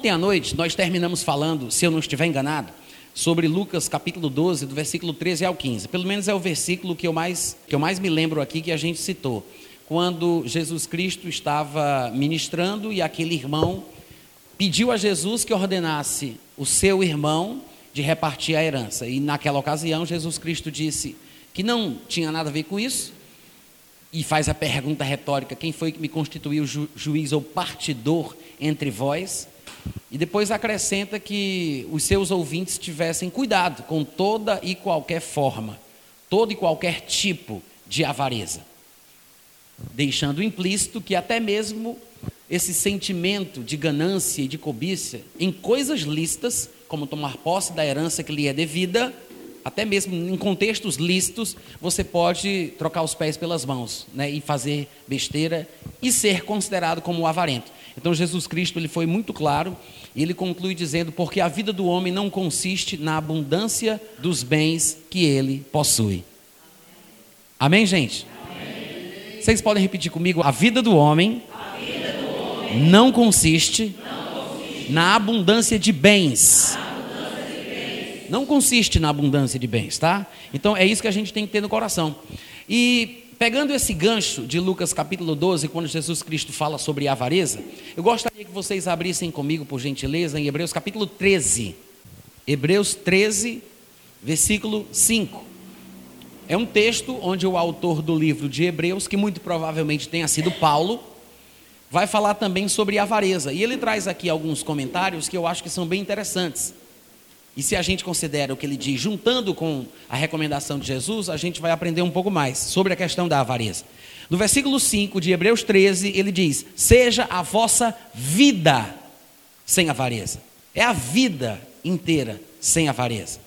Ontem à noite nós terminamos falando, se eu não estiver enganado, sobre Lucas capítulo 12, do versículo 13 ao 15. Pelo menos é o versículo que eu mais, que eu mais me lembro aqui que a gente citou. Quando Jesus Cristo estava ministrando e aquele irmão pediu a Jesus que ordenasse o seu irmão de repartir a herança. E naquela ocasião, Jesus Cristo disse que não tinha nada a ver com isso, e faz a pergunta retórica: quem foi que me constituiu ju juiz ou partidor entre vós? E depois acrescenta que os seus ouvintes tivessem cuidado com toda e qualquer forma, todo e qualquer tipo de avareza, deixando implícito que até mesmo esse sentimento de ganância e de cobiça em coisas listas, como tomar posse da herança que lhe é devida, até mesmo em contextos listos, você pode trocar os pés pelas mãos né, e fazer besteira e ser considerado como avarento. Então Jesus Cristo ele foi muito claro e ele conclui dizendo: porque a vida do homem não consiste na abundância dos bens que ele possui. Amém, gente? Amém. Vocês podem repetir comigo? A vida do homem, vida do homem não, consiste não, consiste na abundância de bens. Não consiste na abundância de bens, tá? Então é isso que a gente tem que ter no coração. E pegando esse gancho de Lucas capítulo 12, quando Jesus Cristo fala sobre avareza, eu gostaria que vocês abrissem comigo, por gentileza, em Hebreus capítulo 13. Hebreus 13, versículo 5. É um texto onde o autor do livro de Hebreus, que muito provavelmente tenha sido Paulo, vai falar também sobre avareza. E ele traz aqui alguns comentários que eu acho que são bem interessantes. E se a gente considera o que ele diz, juntando com a recomendação de Jesus, a gente vai aprender um pouco mais sobre a questão da avareza. No versículo 5 de Hebreus 13, ele diz: Seja a vossa vida sem avareza. É a vida inteira sem avareza.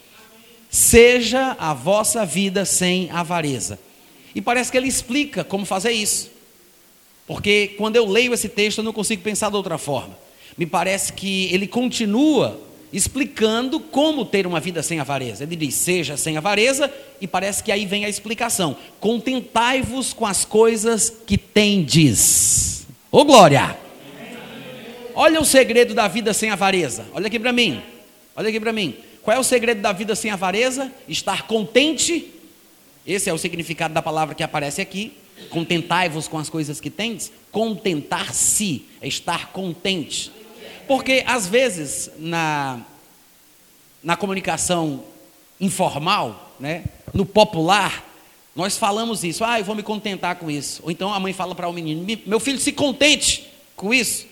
Seja a vossa vida sem avareza. E parece que ele explica como fazer isso. Porque quando eu leio esse texto, eu não consigo pensar de outra forma. Me parece que ele continua explicando como ter uma vida sem avareza. Ele diz: seja sem avareza, e parece que aí vem a explicação: contentai-vos com as coisas que tendes. Ô oh, glória! Olha o segredo da vida sem avareza. Olha aqui para mim. Olha aqui para mim. Qual é o segredo da vida sem avareza? Estar contente. Esse é o significado da palavra que aparece aqui. Contentai-vos com as coisas que tendes. Contentar-se é estar contente. Porque às vezes na, na comunicação informal, né, no popular, nós falamos isso, ah, eu vou me contentar com isso. Ou então a mãe fala para o menino, meu filho, se contente com isso.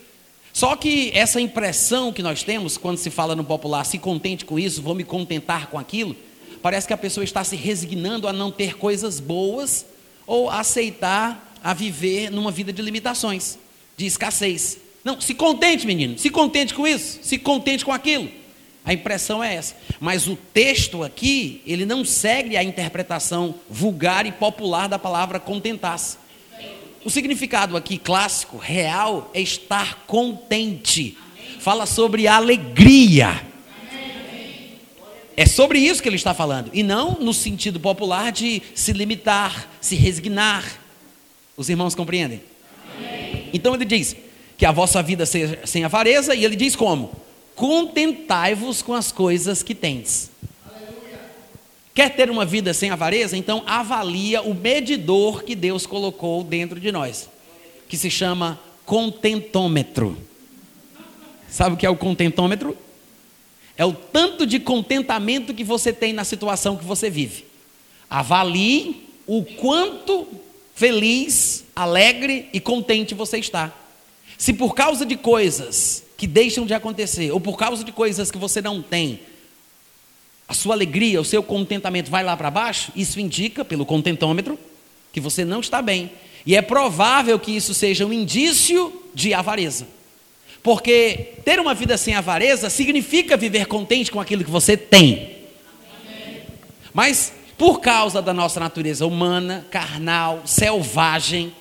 Só que essa impressão que nós temos quando se fala no popular, se contente com isso, vou me contentar com aquilo, parece que a pessoa está se resignando a não ter coisas boas ou aceitar a viver numa vida de limitações, de escassez. Não, se contente, menino, se contente com isso, se contente com aquilo. A impressão é essa. Mas o texto aqui, ele não segue a interpretação vulgar e popular da palavra contentar-se. O significado aqui clássico, real, é estar contente. Fala sobre alegria. É sobre isso que ele está falando. E não no sentido popular de se limitar, se resignar. Os irmãos compreendem? Então ele diz: que a vossa vida seja sem avareza, e ele diz como? Contentai-vos com as coisas que tens. Quer ter uma vida sem avareza? Então avalia o medidor que Deus colocou dentro de nós, que se chama contentômetro. Sabe o que é o contentômetro? É o tanto de contentamento que você tem na situação que você vive. Avalie o quanto feliz, alegre e contente você está. Se por causa de coisas que deixam de acontecer, ou por causa de coisas que você não tem, a sua alegria, o seu contentamento vai lá para baixo, isso indica, pelo contentômetro, que você não está bem. E é provável que isso seja um indício de avareza. Porque ter uma vida sem avareza significa viver contente com aquilo que você tem. Mas por causa da nossa natureza humana, carnal, selvagem,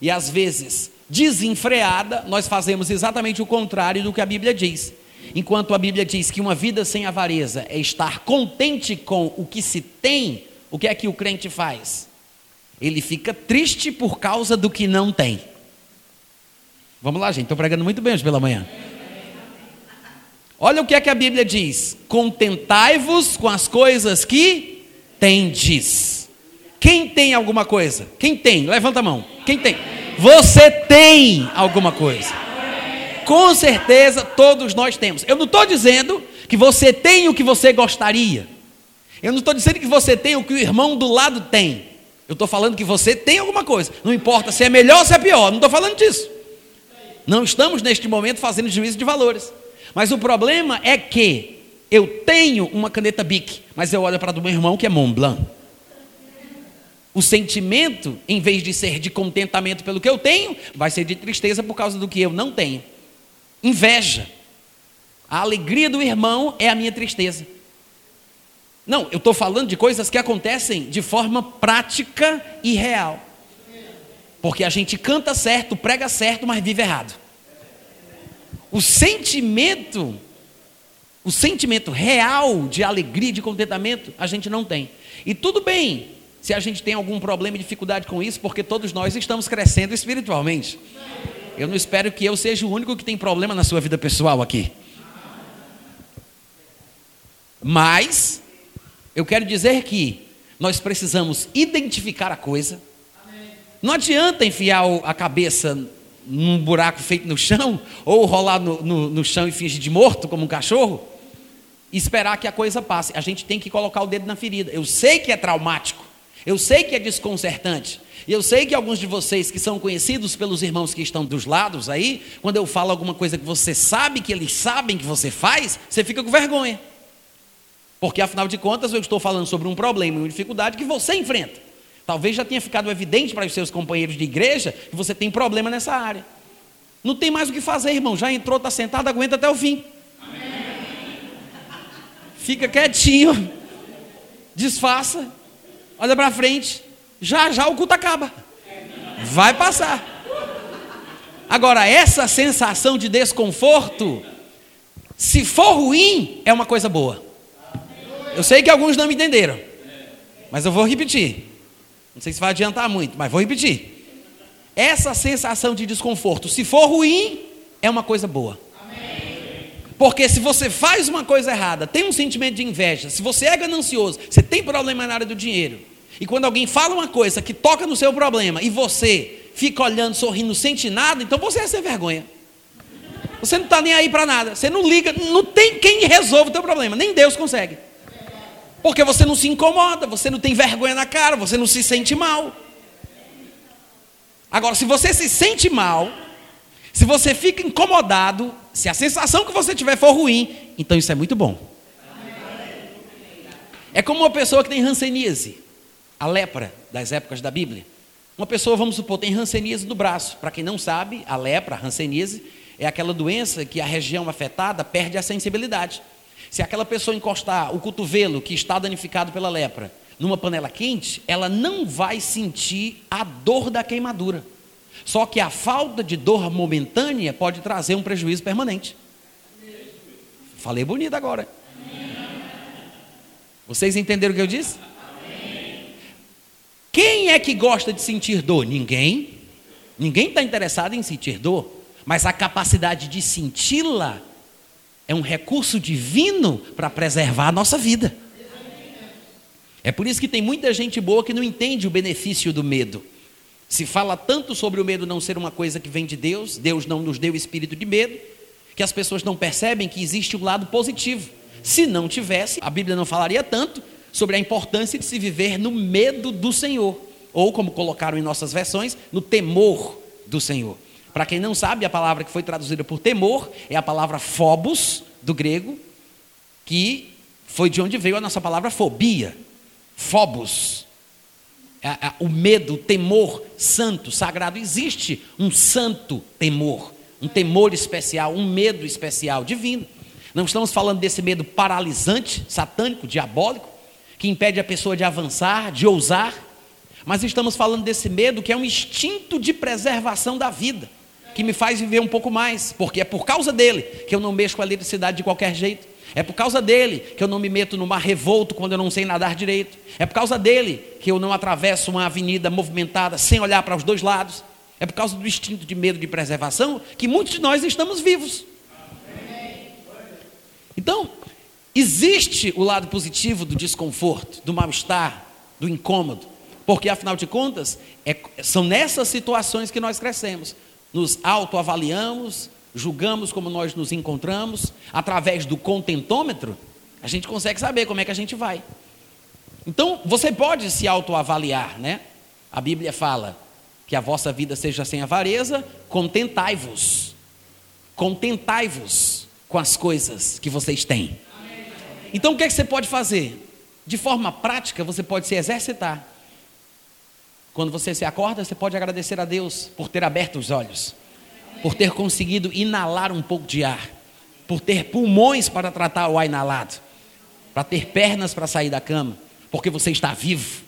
e às vezes desenfreada, nós fazemos exatamente o contrário do que a Bíblia diz. Enquanto a Bíblia diz que uma vida sem avareza é estar contente com o que se tem, o que é que o crente faz? Ele fica triste por causa do que não tem. Vamos lá, gente, estou pregando muito bem hoje pela manhã. Olha o que é que a Bíblia diz: contentai-vos com as coisas que tendes. Quem tem alguma coisa? Quem tem? Levanta a mão. Quem tem? Você tem alguma coisa. Com certeza todos nós temos. Eu não estou dizendo que você tem o que você gostaria. Eu não estou dizendo que você tem o que o irmão do lado tem. Eu estou falando que você tem alguma coisa. Não importa se é melhor ou se é pior. Não estou falando disso. Não estamos neste momento fazendo juízo de valores. Mas o problema é que eu tenho uma caneta Bic, mas eu olho para do meu irmão que é Montblanc. O sentimento, em vez de ser de contentamento pelo que eu tenho, vai ser de tristeza por causa do que eu não tenho. Inveja. A alegria do irmão é a minha tristeza. Não, eu estou falando de coisas que acontecem de forma prática e real. Porque a gente canta certo, prega certo, mas vive errado. O sentimento, o sentimento real de alegria, de contentamento, a gente não tem. E tudo bem se a gente tem algum problema e dificuldade com isso, porque todos nós estamos crescendo espiritualmente. Eu não espero que eu seja o único que tem problema na sua vida pessoal aqui. Mas, eu quero dizer que nós precisamos identificar a coisa. Não adianta enfiar a cabeça num buraco feito no chão, ou rolar no, no, no chão e fingir de morto, como um cachorro, e esperar que a coisa passe. A gente tem que colocar o dedo na ferida. Eu sei que é traumático. Eu sei que é desconcertante. E eu sei que alguns de vocês que são conhecidos pelos irmãos que estão dos lados aí, quando eu falo alguma coisa que você sabe que eles sabem que você faz, você fica com vergonha. Porque afinal de contas eu estou falando sobre um problema, uma dificuldade que você enfrenta. Talvez já tenha ficado evidente para os seus companheiros de igreja que você tem problema nessa área. Não tem mais o que fazer, irmão. Já entrou, está sentado, aguenta até o fim. Fica quietinho, disfarça olha para frente, já já o culto acaba. Vai passar. Agora, essa sensação de desconforto, se for ruim, é uma coisa boa. Eu sei que alguns não me entenderam, mas eu vou repetir. Não sei se vai adiantar muito, mas vou repetir. Essa sensação de desconforto, se for ruim, é uma coisa boa. Porque se você faz uma coisa errada, tem um sentimento de inveja, se você é ganancioso, você tem problema na área do dinheiro, e quando alguém fala uma coisa que toca no seu problema e você fica olhando, sorrindo, não sente nada, então você é sem vergonha. Você não está nem aí para nada. Você não liga, não tem quem resolva o teu problema, nem Deus consegue. Porque você não se incomoda, você não tem vergonha na cara, você não se sente mal. Agora, se você se sente mal, se você fica incomodado, se a sensação que você tiver for ruim, então isso é muito bom. É como uma pessoa que tem ranceníase a lepra das épocas da Bíblia. Uma pessoa, vamos supor, tem ranceníase do braço. Para quem não sabe, a lepra, a ranceníase, é aquela doença que a região afetada perde a sensibilidade. Se aquela pessoa encostar o cotovelo que está danificado pela lepra numa panela quente, ela não vai sentir a dor da queimadura. Só que a falta de dor momentânea pode trazer um prejuízo permanente. Falei bonito agora. Vocês entenderam o que eu disse? Quem é que gosta de sentir dor? Ninguém. Ninguém está interessado em sentir dor. Mas a capacidade de senti-la é um recurso divino para preservar a nossa vida. É por isso que tem muita gente boa que não entende o benefício do medo. Se fala tanto sobre o medo não ser uma coisa que vem de Deus, Deus não nos deu espírito de medo, que as pessoas não percebem que existe um lado positivo. Se não tivesse, a Bíblia não falaria tanto, sobre a importância de se viver no medo do Senhor, ou como colocaram em nossas versões, no temor do Senhor. Para quem não sabe, a palavra que foi traduzida por temor é a palavra phobos, do grego, que foi de onde veio a nossa palavra fobia. Phobos. É, é, o medo, o temor santo, sagrado. Existe um santo temor, um temor especial, um medo especial, divino. Não estamos falando desse medo paralisante, satânico, diabólico, que impede a pessoa de avançar, de ousar, mas estamos falando desse medo que é um instinto de preservação da vida, que me faz viver um pouco mais, porque é por causa dele que eu não mexo com a eletricidade de qualquer jeito. É por causa dele que eu não me meto no mar revolto quando eu não sei nadar direito. É por causa dele que eu não atravesso uma avenida movimentada sem olhar para os dois lados. É por causa do instinto de medo de preservação que muitos de nós estamos vivos. Então, existe o lado positivo do desconforto, do mal-estar, do incômodo, porque afinal de contas, é, são nessas situações que nós crescemos. Nos autoavaliamos, julgamos como nós nos encontramos, através do contentômetro, a gente consegue saber como é que a gente vai. Então, você pode se autoavaliar, né? A Bíblia fala que a vossa vida seja sem avareza, contentai-vos. Contentai-vos com as coisas que vocês têm. Então, o que, é que você pode fazer? De forma prática, você pode se exercitar. Quando você se acorda, você pode agradecer a Deus por ter aberto os olhos, por ter conseguido inalar um pouco de ar, por ter pulmões para tratar o ar inalado, para ter pernas para sair da cama, porque você está vivo,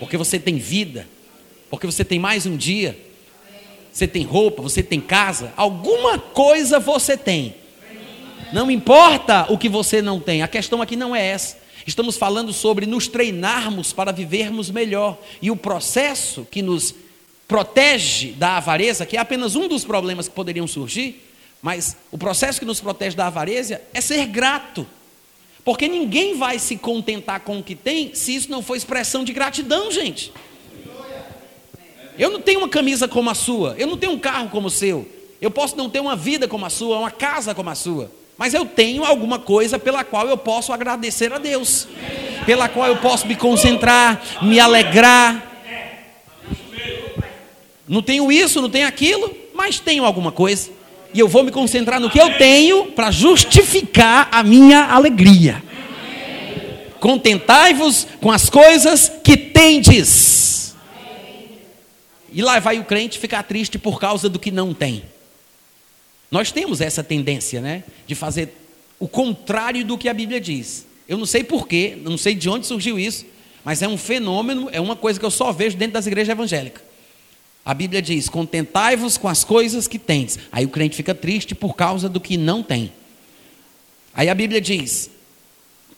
porque você tem vida, porque você tem mais um dia, você tem roupa, você tem casa, alguma coisa você tem. Não importa o que você não tem, a questão aqui não é essa. Estamos falando sobre nos treinarmos para vivermos melhor. E o processo que nos protege da avareza, que é apenas um dos problemas que poderiam surgir, mas o processo que nos protege da avareza é ser grato. Porque ninguém vai se contentar com o que tem se isso não for expressão de gratidão, gente. Eu não tenho uma camisa como a sua, eu não tenho um carro como o seu, eu posso não ter uma vida como a sua, uma casa como a sua, mas eu tenho alguma coisa pela qual eu posso agradecer a Deus, pela qual eu posso me concentrar, me alegrar. Não tenho isso, não tenho aquilo, mas tenho alguma coisa. E eu vou me concentrar no que eu tenho para justificar a minha alegria. Contentai-vos com as coisas que tendes. E lá vai o crente ficar triste por causa do que não tem. Nós temos essa tendência, né? De fazer o contrário do que a Bíblia diz. Eu não sei porquê, não sei de onde surgiu isso, mas é um fenômeno, é uma coisa que eu só vejo dentro das igrejas evangélicas. A Bíblia diz: contentai-vos com as coisas que tens. Aí o crente fica triste por causa do que não tem. Aí a Bíblia diz: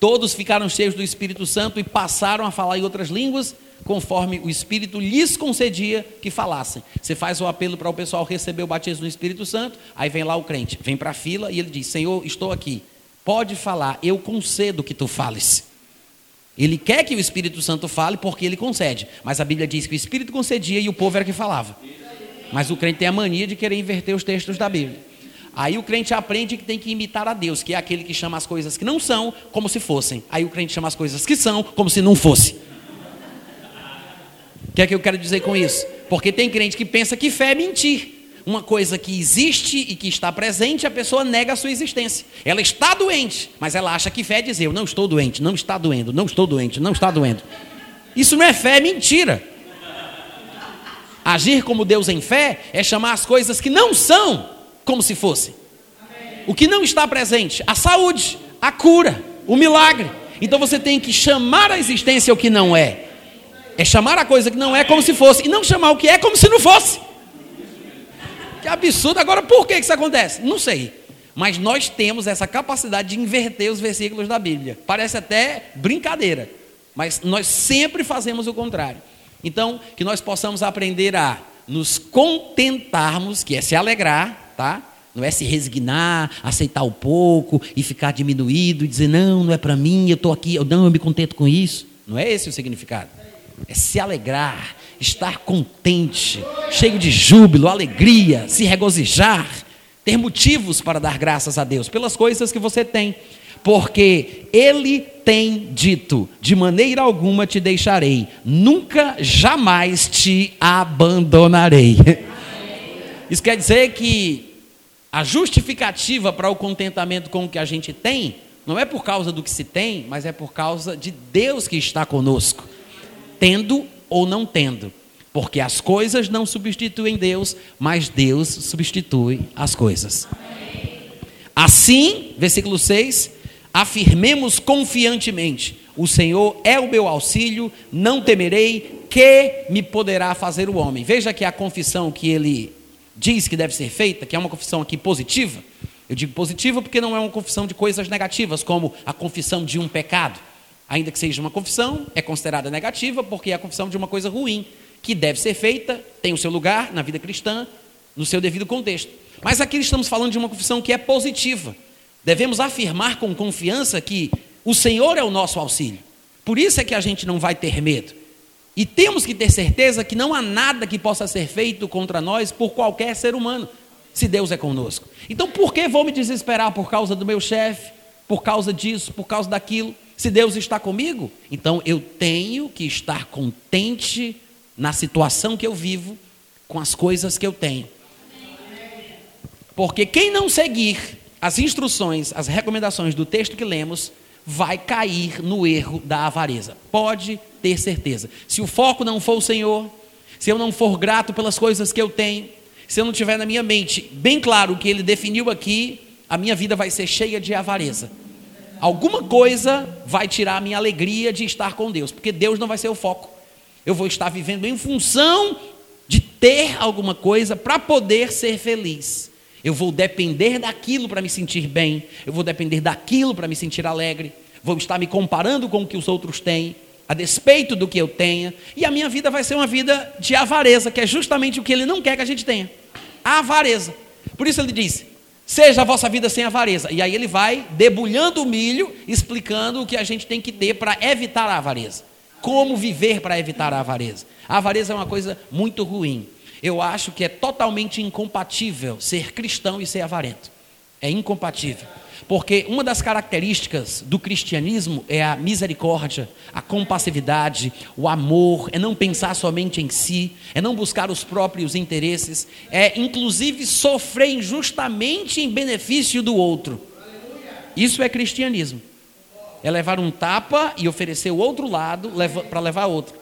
todos ficaram cheios do Espírito Santo e passaram a falar em outras línguas, conforme o Espírito lhes concedia que falassem. Você faz o apelo para o pessoal receber o batismo no Espírito Santo, aí vem lá o crente, vem para a fila e ele diz: Senhor, estou aqui, pode falar, eu concedo que tu fales. Ele quer que o Espírito Santo fale porque ele concede. Mas a Bíblia diz que o Espírito concedia e o povo era que falava. Mas o crente tem a mania de querer inverter os textos da Bíblia. Aí o crente aprende que tem que imitar a Deus, que é aquele que chama as coisas que não são como se fossem. Aí o crente chama as coisas que são como se não fosse. O que é que eu quero dizer com isso? Porque tem crente que pensa que fé é mentir uma coisa que existe e que está presente, a pessoa nega a sua existência. Ela está doente, mas ela acha que fé é dizer: Eu não estou doente, não está doendo, não estou doente, não está doendo. Isso não é fé, é mentira. Agir como Deus em fé é chamar as coisas que não são como se fossem. O que não está presente, a saúde, a cura, o milagre. Então você tem que chamar a existência o que não é. É chamar a coisa que não é como se fosse, e não chamar o que é como se não fosse. Que absurdo. Agora, por que isso acontece? Não sei. Mas nós temos essa capacidade de inverter os versículos da Bíblia. Parece até brincadeira, mas nós sempre fazemos o contrário. Então, que nós possamos aprender a nos contentarmos, que é se alegrar, tá? Não é se resignar, aceitar o pouco e ficar diminuído e dizer, não, não é para mim, eu estou aqui, eu não, eu me contento com isso. Não é esse o significado. É se alegrar, estar contente, cheio de júbilo, alegria, se regozijar, ter motivos para dar graças a Deus pelas coisas que você tem, porque Ele tem dito: de maneira alguma te deixarei, nunca, jamais te abandonarei. Isso quer dizer que a justificativa para o contentamento com o que a gente tem não é por causa do que se tem, mas é por causa de Deus que está conosco, tendo ou não tendo. Porque as coisas não substituem Deus, mas Deus substitui as coisas. Assim, versículo 6, afirmemos confiantemente: o Senhor é o meu auxílio, não temerei, que me poderá fazer o homem. Veja que a confissão que ele diz que deve ser feita, que é uma confissão aqui positiva. Eu digo positiva porque não é uma confissão de coisas negativas, como a confissão de um pecado ainda que seja uma confissão, é considerada negativa porque é a confissão de uma coisa ruim, que deve ser feita, tem o seu lugar na vida cristã, no seu devido contexto. Mas aqui estamos falando de uma confissão que é positiva, Devemos afirmar com confiança que o Senhor é o nosso auxílio. Por isso é que a gente não vai ter medo. E temos que ter certeza que não há nada que possa ser feito contra nós por qualquer ser humano, se Deus é conosco. Então, por que vou me desesperar por causa do meu chefe, por causa disso, por causa daquilo? Se Deus está comigo, então eu tenho que estar contente na situação que eu vivo, com as coisas que eu tenho. Porque quem não seguir as instruções, as recomendações do texto que lemos, vai cair no erro da avareza. Pode ter certeza. Se o foco não for o Senhor, se eu não for grato pelas coisas que eu tenho, se eu não tiver na minha mente bem claro o que ele definiu aqui, a minha vida vai ser cheia de avareza. Alguma coisa vai tirar a minha alegria de estar com Deus, porque Deus não vai ser o foco. Eu vou estar vivendo em função de ter alguma coisa para poder ser feliz. Eu vou depender daquilo para me sentir bem, eu vou depender daquilo para me sentir alegre, vou estar me comparando com o que os outros têm, a despeito do que eu tenha, e a minha vida vai ser uma vida de avareza, que é justamente o que ele não quer que a gente tenha. A avareza. Por isso ele diz: seja a vossa vida sem avareza. E aí ele vai debulhando o milho, explicando o que a gente tem que ter para evitar a avareza. Como viver para evitar a avareza. A avareza é uma coisa muito ruim eu acho que é totalmente incompatível ser cristão e ser avarento. É incompatível. Porque uma das características do cristianismo é a misericórdia, a compassividade, o amor, é não pensar somente em si, é não buscar os próprios interesses, é inclusive sofrer injustamente em benefício do outro. Isso é cristianismo. É levar um tapa e oferecer o outro lado para levar outro.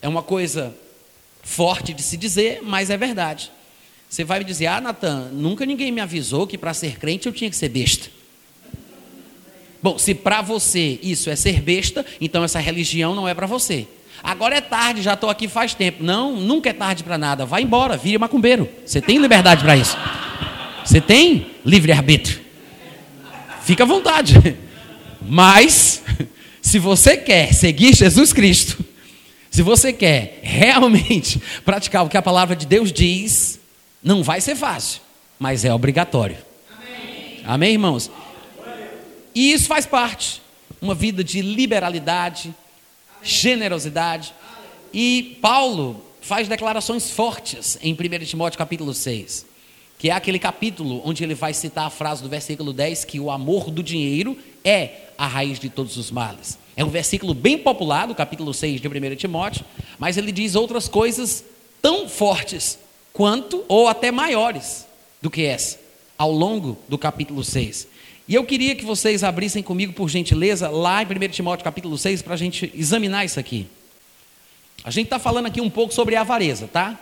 É uma coisa forte de se dizer, mas é verdade. Você vai me dizer, ah, Natan, nunca ninguém me avisou que para ser crente eu tinha que ser besta. Bom, se para você isso é ser besta, então essa religião não é para você. Agora é tarde, já estou aqui faz tempo. Não, nunca é tarde para nada. Vai embora, vire macumbeiro. Você tem liberdade para isso. Você tem livre-arbítrio. Fica à vontade. Mas, se você quer seguir Jesus Cristo, se você quer realmente praticar o que a palavra de Deus diz, não vai ser fácil, mas é obrigatório. Amém, Amém irmãos? E isso faz parte. Uma vida de liberalidade, generosidade. E Paulo faz declarações fortes em 1 Timóteo capítulo 6, que é aquele capítulo onde ele vai citar a frase do versículo 10 que o amor do dinheiro é a raiz de todos os males. É um versículo bem popular, do capítulo 6 de 1 Timóteo, mas ele diz outras coisas tão fortes quanto, ou até maiores do que essa, ao longo do capítulo 6. E eu queria que vocês abrissem comigo, por gentileza, lá em 1 Timóteo capítulo 6, para a gente examinar isso aqui. A gente está falando aqui um pouco sobre a avareza, tá?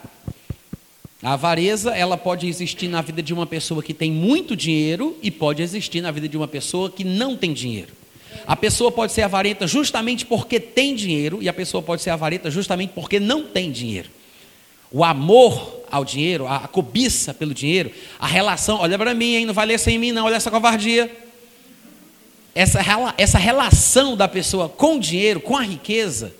A avareza, ela pode existir na vida de uma pessoa que tem muito dinheiro e pode existir na vida de uma pessoa que não tem dinheiro. A pessoa pode ser avarenta justamente porque tem dinheiro, e a pessoa pode ser avarenta justamente porque não tem dinheiro. O amor ao dinheiro, a cobiça pelo dinheiro, a relação, olha para mim, hein, não vai ler sem mim, não, olha essa covardia. Essa, essa relação da pessoa com o dinheiro, com a riqueza,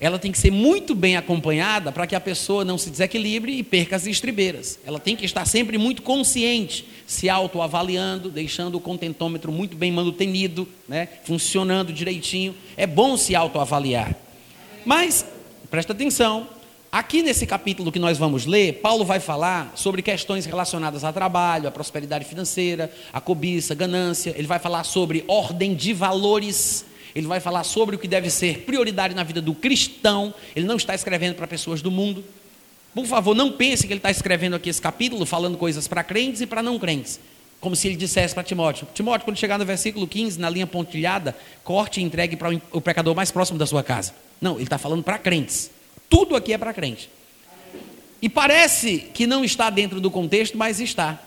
ela tem que ser muito bem acompanhada para que a pessoa não se desequilibre e perca as estribeiras. Ela tem que estar sempre muito consciente, se autoavaliando, deixando o contentômetro muito bem manutenido, né, funcionando direitinho. É bom se autoavaliar. Mas, presta atenção, aqui nesse capítulo que nós vamos ler, Paulo vai falar sobre questões relacionadas ao trabalho, à prosperidade financeira, à cobiça, ganância. Ele vai falar sobre ordem de valores ele vai falar sobre o que deve ser prioridade na vida do cristão. Ele não está escrevendo para pessoas do mundo. Por favor, não pense que ele está escrevendo aqui esse capítulo falando coisas para crentes e para não crentes. Como se ele dissesse para Timóteo: Timóteo, quando chegar no versículo 15, na linha pontilhada, corte e entregue para o pecador mais próximo da sua casa. Não, ele está falando para crentes. Tudo aqui é para crente. E parece que não está dentro do contexto, mas está.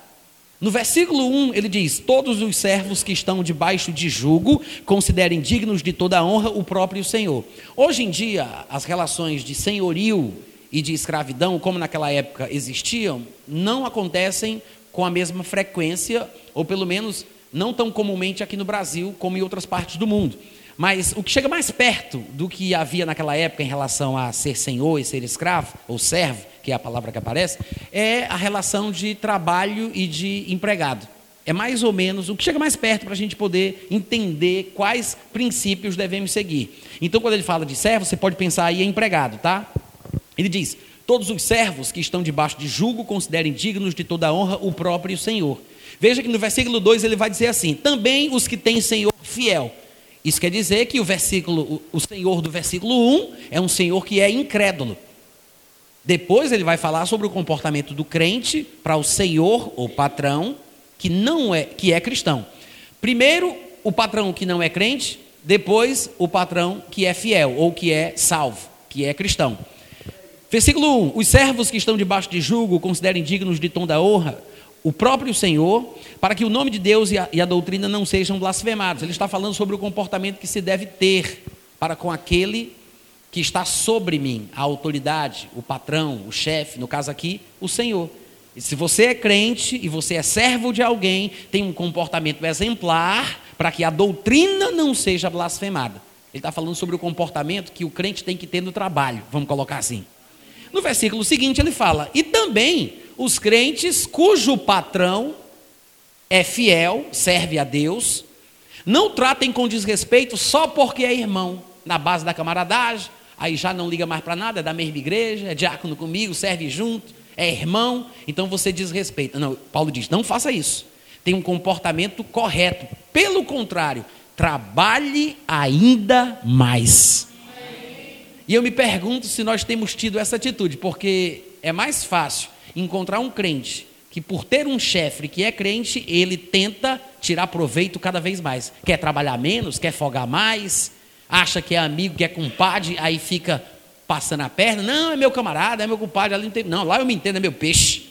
No versículo 1, ele diz: Todos os servos que estão debaixo de jugo considerem dignos de toda a honra o próprio Senhor. Hoje em dia, as relações de senhorio e de escravidão, como naquela época existiam, não acontecem com a mesma frequência, ou pelo menos não tão comumente aqui no Brasil como em outras partes do mundo. Mas o que chega mais perto do que havia naquela época em relação a ser senhor e ser escravo, ou servo, que é a palavra que aparece, é a relação de trabalho e de empregado. é mais ou menos o que chega mais perto para a gente poder entender quais princípios devemos seguir. Então, quando ele fala de servo, você pode pensar aí em empregado, tá? Ele diz: Todos os servos que estão debaixo de julgo considerem dignos de toda honra o próprio Senhor. Veja que no versículo 2 ele vai dizer assim: Também os que têm Senhor fiel. Isso quer dizer que o versículo, o Senhor do versículo 1 é um Senhor que é incrédulo. Depois ele vai falar sobre o comportamento do crente para o Senhor ou patrão que não é, que é cristão. Primeiro, o patrão que não é crente, depois o patrão que é fiel ou que é salvo, que é cristão. Versículo 1: Os servos que estão debaixo de julgo considerem dignos de tom da honra o próprio Senhor, para que o nome de Deus e a, e a, doutrina não sejam blasfemados. Ele está falando sobre o comportamento que se deve ter para com aquele que está sobre mim, a autoridade, o patrão, o chefe, no caso aqui, o Senhor. E se você é crente e você é servo de alguém, tem um comportamento exemplar para que a doutrina não seja blasfemada. Ele está falando sobre o comportamento que o crente tem que ter no trabalho, vamos colocar assim. No versículo seguinte ele fala: e também os crentes cujo patrão é fiel, serve a Deus, não tratem com desrespeito só porque é irmão, na base da camaradagem, aí já não liga mais para nada, é da mesma igreja, é diácono comigo, serve junto é irmão, então você desrespeita. Não, Paulo diz: não faça isso. Tem um comportamento correto. Pelo contrário, trabalhe ainda mais. E eu me pergunto se nós temos tido essa atitude, porque é mais fácil encontrar um crente que, por ter um chefe que é crente, ele tenta tirar proveito cada vez mais. Quer trabalhar menos, quer folgar mais, acha que é amigo, que é compadre, aí fica passando a perna, não, é meu camarada, é meu compadre, ali não tem. Não, lá eu me entendo, é meu peixe.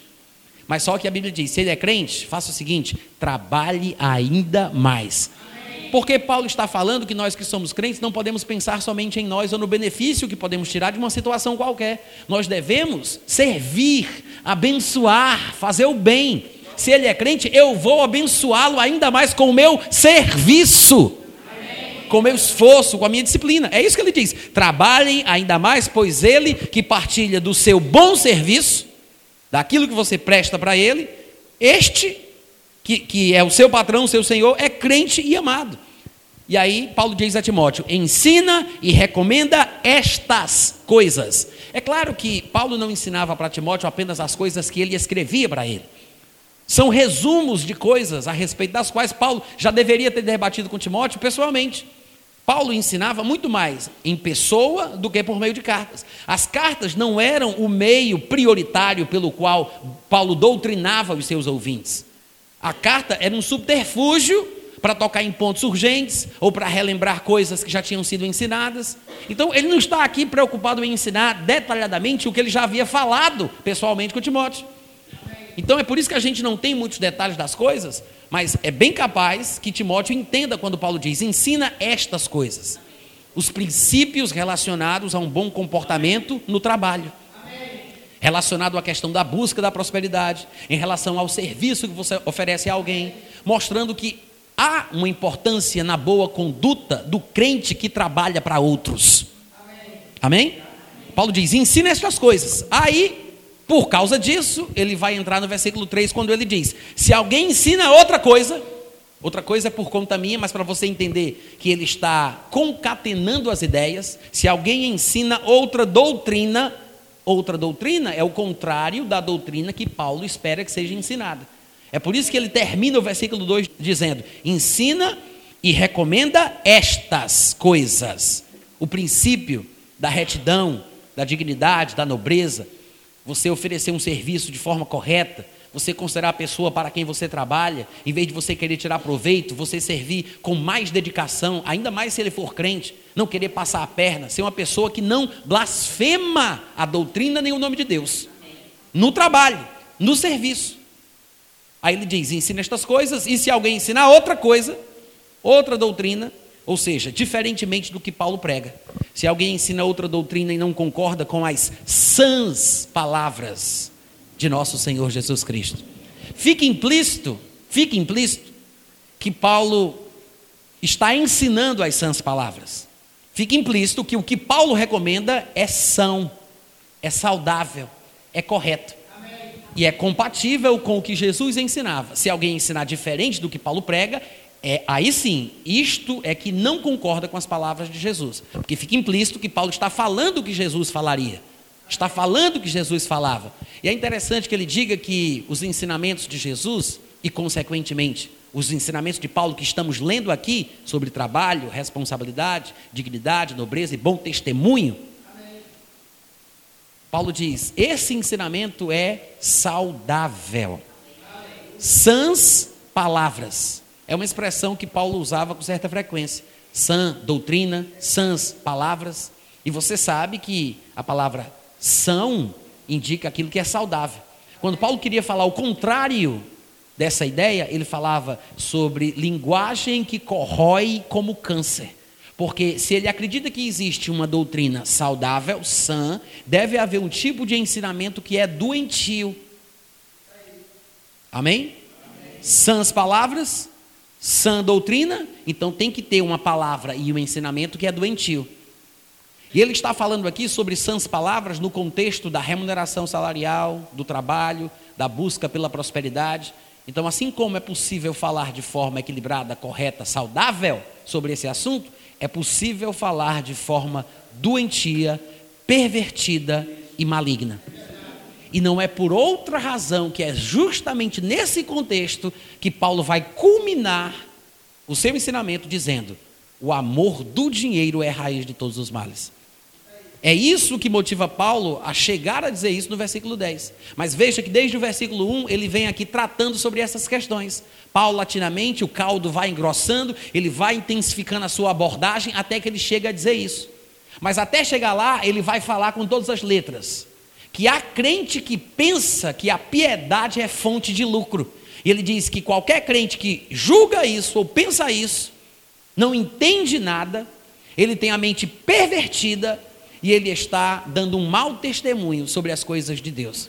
Mas só que a Bíblia diz: se ele é crente, faça o seguinte: trabalhe ainda mais. Porque Paulo está falando que nós que somos crentes não podemos pensar somente em nós ou no benefício que podemos tirar de uma situação qualquer. Nós devemos servir, abençoar, fazer o bem. Se ele é crente, eu vou abençoá-lo ainda mais com o meu serviço com o meu esforço, com a minha disciplina. É isso que ele diz. Trabalhem ainda mais, pois ele que partilha do seu bom serviço, daquilo que você presta para ele, este, que, que é o seu patrão, o seu senhor, é crente e amado. E aí, Paulo diz a Timóteo: ensina e recomenda estas coisas. É claro que Paulo não ensinava para Timóteo apenas as coisas que ele escrevia para ele. São resumos de coisas a respeito das quais Paulo já deveria ter debatido com Timóteo pessoalmente. Paulo ensinava muito mais em pessoa do que por meio de cartas. As cartas não eram o meio prioritário pelo qual Paulo doutrinava os seus ouvintes. A carta era um subterfúgio para tocar em pontos urgentes ou para relembrar coisas que já tinham sido ensinadas. Então, ele não está aqui preocupado em ensinar detalhadamente o que ele já havia falado pessoalmente com Timóteo. Então, é por isso que a gente não tem muitos detalhes das coisas, mas é bem capaz que Timóteo entenda quando Paulo diz: ensina estas coisas, os princípios relacionados a um bom comportamento no trabalho, relacionado à questão da busca da prosperidade, em relação ao serviço que você oferece a alguém, mostrando que há uma importância na boa conduta do crente que trabalha para outros. Amém? Paulo diz: ensina estas coisas. Aí por causa disso, ele vai entrar no versículo 3 quando ele diz: Se alguém ensina outra coisa, outra coisa é por conta minha, mas para você entender que ele está concatenando as ideias, se alguém ensina outra doutrina, outra doutrina é o contrário da doutrina que Paulo espera que seja ensinada. É por isso que ele termina o versículo 2 dizendo: Ensina e recomenda estas coisas. O princípio da retidão, da dignidade, da nobreza você oferecer um serviço de forma correta, você considerar a pessoa para quem você trabalha, em vez de você querer tirar proveito, você servir com mais dedicação, ainda mais se ele for crente, não querer passar a perna, ser uma pessoa que não blasfema a doutrina nem o nome de Deus, no trabalho, no serviço. Aí ele diz: ensina estas coisas, e se alguém ensinar outra coisa, outra doutrina, ou seja, diferentemente do que Paulo prega, se alguém ensina outra doutrina e não concorda com as sãs palavras de nosso Senhor Jesus Cristo, fica implícito, fica implícito que Paulo está ensinando as sãs palavras. Fica implícito que o que Paulo recomenda é são, é saudável, é correto. e é compatível com o que Jesus ensinava. Se alguém ensinar diferente do que Paulo prega, é, aí sim, isto é que não concorda com as palavras de Jesus. Porque fica implícito que Paulo está falando o que Jesus falaria. Está falando o que Jesus falava. E é interessante que ele diga que os ensinamentos de Jesus, e consequentemente os ensinamentos de Paulo que estamos lendo aqui, sobre trabalho, responsabilidade, dignidade, nobreza e bom testemunho, Paulo diz: esse ensinamento é saudável. Sãs palavras é uma expressão que Paulo usava com certa frequência. Sã, doutrina, sãs, palavras. E você sabe que a palavra são indica aquilo que é saudável. Quando Paulo queria falar o contrário dessa ideia, ele falava sobre linguagem que corrói como câncer. Porque se ele acredita que existe uma doutrina saudável, sã, deve haver um tipo de ensinamento que é doentio. Amém? Amém. Sãs palavras, sã doutrina, então tem que ter uma palavra e um ensinamento que é doentio. E ele está falando aqui sobre sãs palavras no contexto da remuneração salarial, do trabalho, da busca pela prosperidade. Então, assim como é possível falar de forma equilibrada, correta, saudável sobre esse assunto, é possível falar de forma doentia, pervertida e maligna. E não é por outra razão que é justamente nesse contexto que Paulo vai culminar o seu ensinamento dizendo: o amor do dinheiro é a raiz de todos os males. É isso que motiva Paulo a chegar a dizer isso no versículo 10. Mas veja que desde o versículo 1 ele vem aqui tratando sobre essas questões. Paulatinamente o caldo vai engrossando, ele vai intensificando a sua abordagem até que ele chega a dizer isso. Mas até chegar lá, ele vai falar com todas as letras que há crente que pensa que a piedade é fonte de lucro. E ele diz que qualquer crente que julga isso ou pensa isso, não entende nada, ele tem a mente pervertida e ele está dando um mau testemunho sobre as coisas de Deus.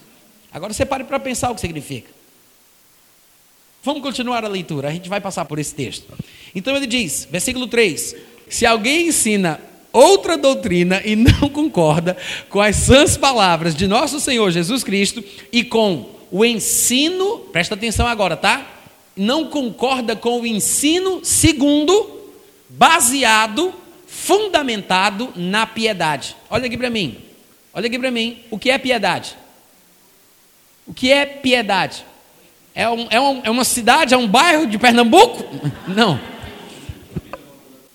Agora você pare para pensar o que significa. Vamos continuar a leitura, a gente vai passar por esse texto. Então ele diz, versículo 3: Se alguém ensina outra doutrina e não concorda com as sãs palavras de nosso Senhor Jesus Cristo e com o ensino, presta atenção agora, tá? Não concorda com o ensino segundo, baseado, fundamentado na piedade. Olha aqui para mim. Olha aqui para mim. O que é piedade? O que é piedade? É, um, é, um, é uma cidade, é um bairro de Pernambuco? Não.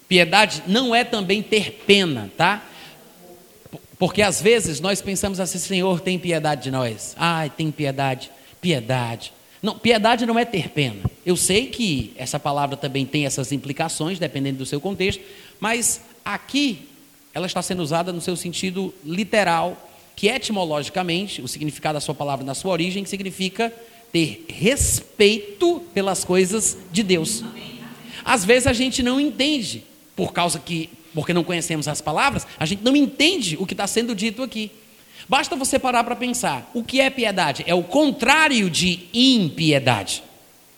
Piedade não é também ter pena, tá? Porque às vezes nós pensamos assim, Senhor, tem piedade de nós. Ai, tem piedade, piedade. Não, piedade não é ter pena. Eu sei que essa palavra também tem essas implicações, dependendo do seu contexto, mas aqui ela está sendo usada no seu sentido literal, que etimologicamente, o significado da sua palavra na sua origem significa ter respeito pelas coisas de Deus. Às vezes a gente não entende por causa que, porque não conhecemos as palavras, a gente não entende o que está sendo dito aqui. Basta você parar para pensar: o que é piedade? É o contrário de impiedade.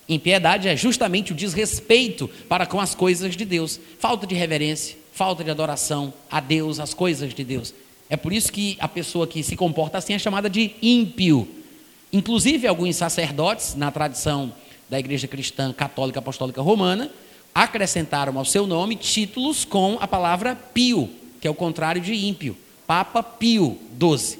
Impiedade é justamente o desrespeito para com as coisas de Deus, falta de reverência, falta de adoração a Deus, às coisas de Deus. É por isso que a pessoa que se comporta assim é chamada de ímpio. Inclusive, alguns sacerdotes, na tradição da Igreja Cristã Católica Apostólica Romana, acrescentaram ao seu nome títulos com a palavra pio, que é o contrário de ímpio. Papa Pio XII.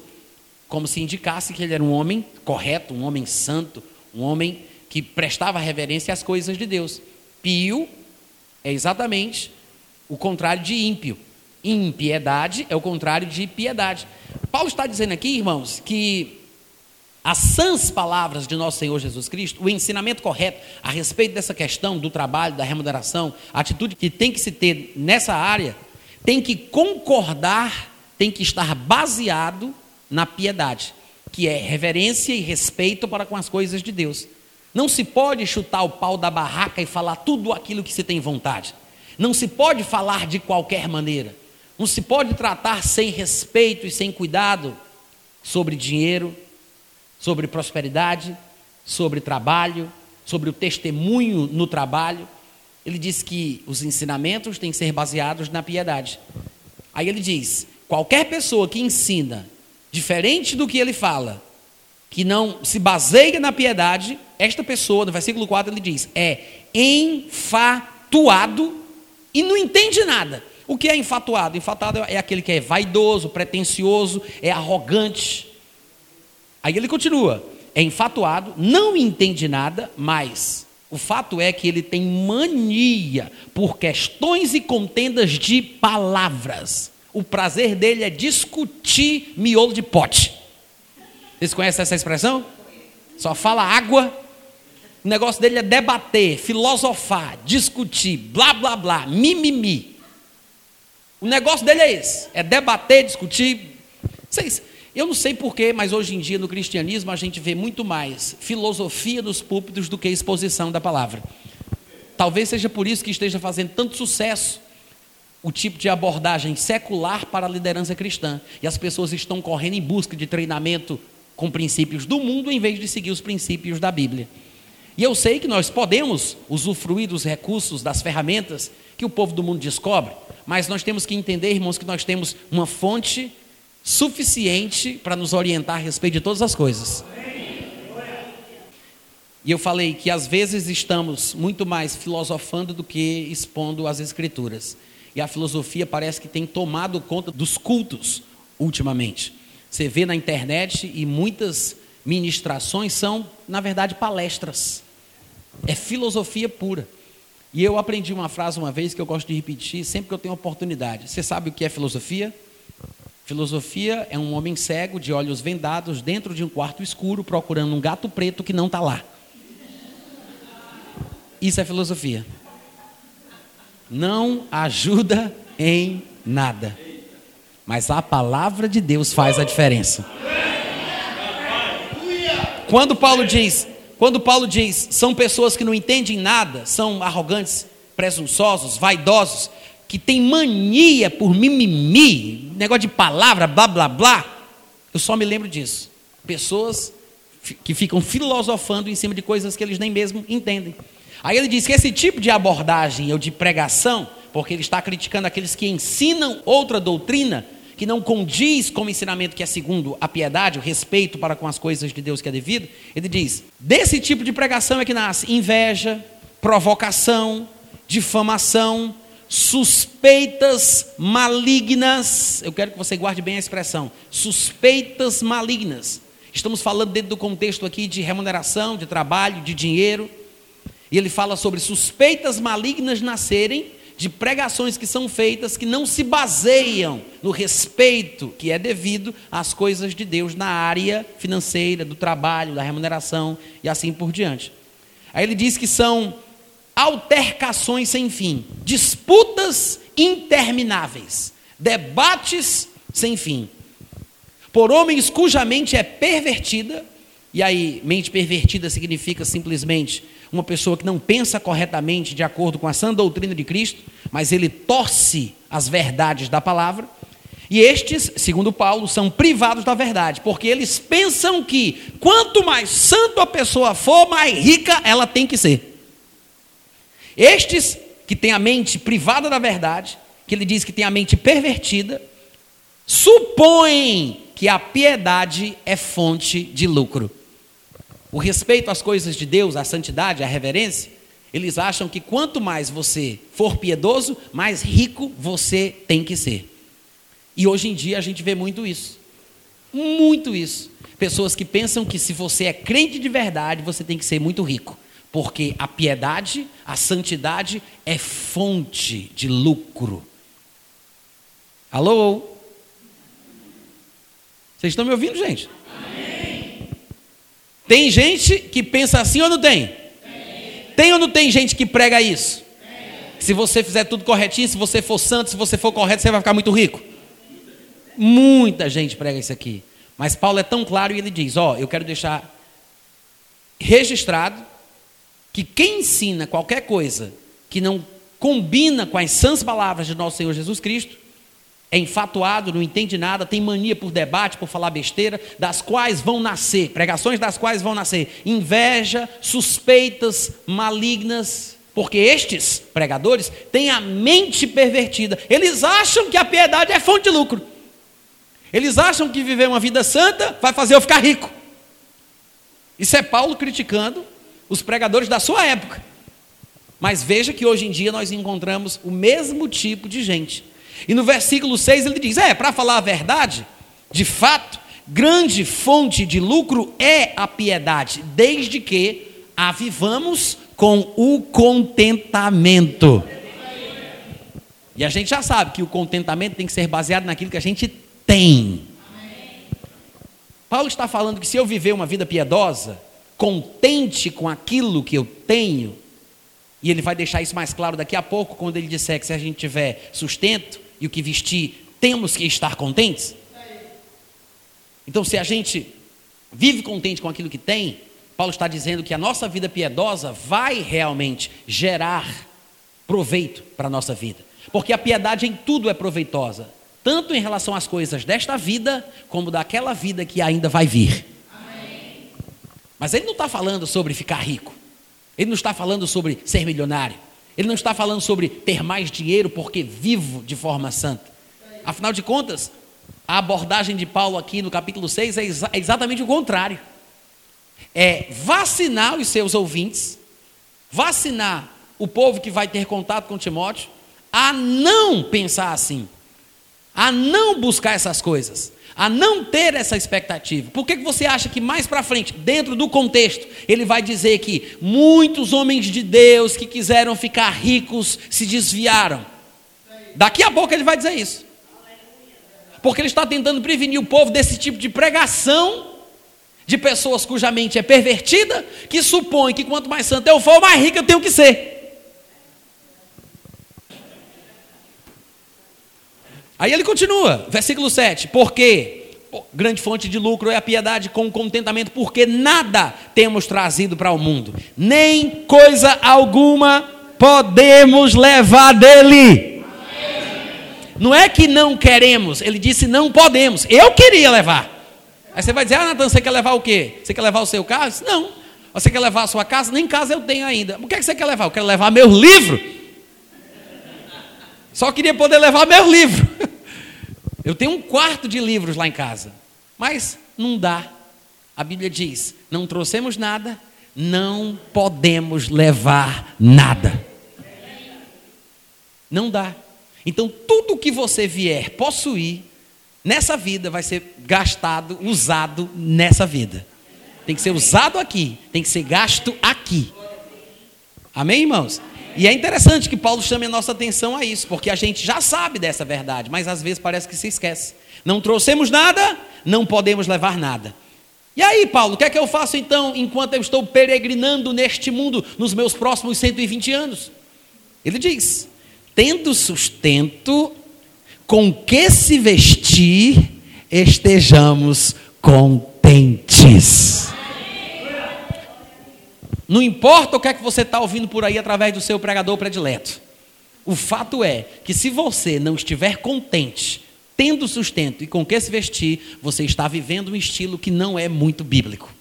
Como se indicasse que ele era um homem correto, um homem santo, um homem que prestava reverência às coisas de Deus. Pio é exatamente o contrário de ímpio. Impiedade é o contrário de piedade. Paulo está dizendo aqui, irmãos, que as sãs palavras de nosso Senhor Jesus Cristo, o ensinamento correto a respeito dessa questão do trabalho, da remuneração, a atitude que tem que se ter nessa área, tem que concordar, tem que estar baseado na piedade, que é reverência e respeito para com as coisas de Deus. Não se pode chutar o pau da barraca e falar tudo aquilo que se tem vontade. Não se pode falar de qualquer maneira. Não se pode tratar sem respeito e sem cuidado sobre dinheiro, sobre prosperidade, sobre trabalho, sobre o testemunho no trabalho. Ele diz que os ensinamentos têm que ser baseados na piedade. Aí ele diz: qualquer pessoa que ensina diferente do que ele fala, que não se baseia na piedade, esta pessoa, no versículo 4, ele diz: é enfatuado e não entende nada. O que é enfatuado? Enfatuado é aquele que é vaidoso, pretensioso, é arrogante. Aí ele continua: é enfatuado, não entende nada, mas o fato é que ele tem mania por questões e contendas de palavras. O prazer dele é discutir miolo de pote. Vocês conhecem essa expressão? Só fala água. O negócio dele é debater, filosofar, discutir, blá blá blá, mimimi. O negócio dele é esse: é debater, discutir. Eu não sei porquê, mas hoje em dia no cristianismo a gente vê muito mais filosofia nos púlpitos do que exposição da palavra. Talvez seja por isso que esteja fazendo tanto sucesso o tipo de abordagem secular para a liderança cristã. E as pessoas estão correndo em busca de treinamento com princípios do mundo em vez de seguir os princípios da Bíblia. E eu sei que nós podemos usufruir dos recursos, das ferramentas que o povo do mundo descobre, mas nós temos que entender, irmãos, que nós temos uma fonte suficiente para nos orientar a respeito de todas as coisas. E eu falei que às vezes estamos muito mais filosofando do que expondo as Escrituras. E a filosofia parece que tem tomado conta dos cultos ultimamente. Você vê na internet e muitas ministrações são, na verdade, palestras. É filosofia pura. E eu aprendi uma frase uma vez que eu gosto de repetir sempre que eu tenho oportunidade. Você sabe o que é filosofia? Filosofia é um homem cego, de olhos vendados, dentro de um quarto escuro, procurando um gato preto que não está lá. Isso é filosofia. Não ajuda em nada. Mas a palavra de Deus faz a diferença. Quando Paulo diz, quando Paulo diz, são pessoas que não entendem nada, são arrogantes, presunçosos, vaidosos, que têm mania por mimimi, negócio de palavra, blá blá blá. Eu só me lembro disso. Pessoas que ficam filosofando em cima de coisas que eles nem mesmo entendem. Aí ele diz que esse tipo de abordagem ou de pregação, porque ele está criticando aqueles que ensinam outra doutrina, que não condiz com o ensinamento que é segundo a piedade, o respeito para com as coisas de Deus que é devido, ele diz: desse tipo de pregação é que nasce inveja, provocação, difamação, suspeitas malignas. Eu quero que você guarde bem a expressão: suspeitas malignas. Estamos falando dentro do contexto aqui de remuneração, de trabalho, de dinheiro. E ele fala sobre suspeitas malignas nascerem de pregações que são feitas que não se baseiam no respeito que é devido às coisas de Deus na área financeira, do trabalho, da remuneração e assim por diante. Aí ele diz que são altercações sem fim, disputas intermináveis, debates sem fim, por homens cuja mente é pervertida, e aí, mente pervertida significa simplesmente uma pessoa que não pensa corretamente de acordo com a sã doutrina de Cristo, mas ele torce as verdades da palavra. E estes, segundo Paulo, são privados da verdade, porque eles pensam que quanto mais santo a pessoa for, mais rica ela tem que ser. Estes que têm a mente privada da verdade, que ele diz que tem a mente pervertida, supõem que a piedade é fonte de lucro o respeito às coisas de Deus, à santidade, à reverência, eles acham que quanto mais você for piedoso, mais rico você tem que ser. E hoje em dia a gente vê muito isso. Muito isso. Pessoas que pensam que se você é crente de verdade, você tem que ser muito rico. Porque a piedade, a santidade é fonte de lucro. Alô? Vocês estão me ouvindo, gente? Tem gente que pensa assim ou não tem? Tem, tem ou não tem gente que prega isso? Tem. Se você fizer tudo corretinho, se você for santo, se você for correto, você vai ficar muito rico. Muita gente prega isso aqui. Mas Paulo é tão claro e ele diz: Ó, oh, eu quero deixar registrado que quem ensina qualquer coisa que não combina com as sãs palavras de nosso Senhor Jesus Cristo, é enfatuado, não entende nada, tem mania por debate, por falar besteira, das quais vão nascer, pregações das quais vão nascer inveja, suspeitas malignas, porque estes pregadores têm a mente pervertida. Eles acham que a piedade é fonte de lucro. Eles acham que viver uma vida santa vai fazer eu ficar rico. Isso é Paulo criticando os pregadores da sua época. Mas veja que hoje em dia nós encontramos o mesmo tipo de gente. E no versículo 6 ele diz: É, para falar a verdade, de fato, grande fonte de lucro é a piedade, desde que a vivamos com o contentamento. E a gente já sabe que o contentamento tem que ser baseado naquilo que a gente tem. Paulo está falando que se eu viver uma vida piedosa, contente com aquilo que eu tenho, e ele vai deixar isso mais claro daqui a pouco, quando ele disser que se a gente tiver sustento e o que vestir, temos que estar contentes. Então, se a gente vive contente com aquilo que tem, Paulo está dizendo que a nossa vida piedosa vai realmente gerar proveito para a nossa vida. Porque a piedade em tudo é proveitosa, tanto em relação às coisas desta vida, como daquela vida que ainda vai vir. Mas ele não está falando sobre ficar rico, ele não está falando sobre ser milionário, ele não está falando sobre ter mais dinheiro porque vivo de forma santa. Afinal de contas, a abordagem de Paulo aqui no capítulo 6 é, exa exatamente o contrário. É vacinar os seus ouvintes, vacinar o povo que vai ter contato com Timóteo, a não pensar assim, a não buscar essas coisas, a não ter essa expectativa. Por que, que você acha que mais para frente, dentro do contexto, ele vai dizer que muitos homens de Deus que quiseram ficar ricos se desviaram? Daqui a pouco ele vai dizer isso. Porque ele está tentando prevenir o povo desse tipo de pregação de pessoas cuja mente é pervertida, que supõe que quanto mais santo eu for, mais rico eu tenho que ser. Aí ele continua, versículo 7: Porque grande fonte de lucro é a piedade com contentamento, porque nada temos trazido para o mundo, nem coisa alguma podemos levar dele. Não é que não queremos, ele disse não podemos. Eu queria levar. Aí você vai dizer, ah, Natan, você quer levar o quê? Você quer levar o seu carro? Disse, não. Você quer levar a sua casa? Nem casa eu tenho ainda. O que, é que você quer levar? Eu quero levar meus livros. Só queria poder levar meus livros. Eu tenho um quarto de livros lá em casa. Mas não dá. A Bíblia diz: não trouxemos nada, não podemos levar nada. Não dá. Então, tudo que você vier possuir nessa vida vai ser gastado, usado nessa vida. Tem que ser usado aqui, tem que ser gasto aqui. Amém, irmãos? E é interessante que Paulo chame a nossa atenção a isso, porque a gente já sabe dessa verdade, mas às vezes parece que se esquece. Não trouxemos nada, não podemos levar nada. E aí, Paulo, o que é que eu faço então enquanto eu estou peregrinando neste mundo nos meus próximos 120 anos? Ele diz: tendo sustento, com que se vestir, estejamos contentes. Não importa o que é que você está ouvindo por aí através do seu pregador predileto. O fato é que se você não estiver contente, tendo sustento e com que se vestir, você está vivendo um estilo que não é muito bíblico.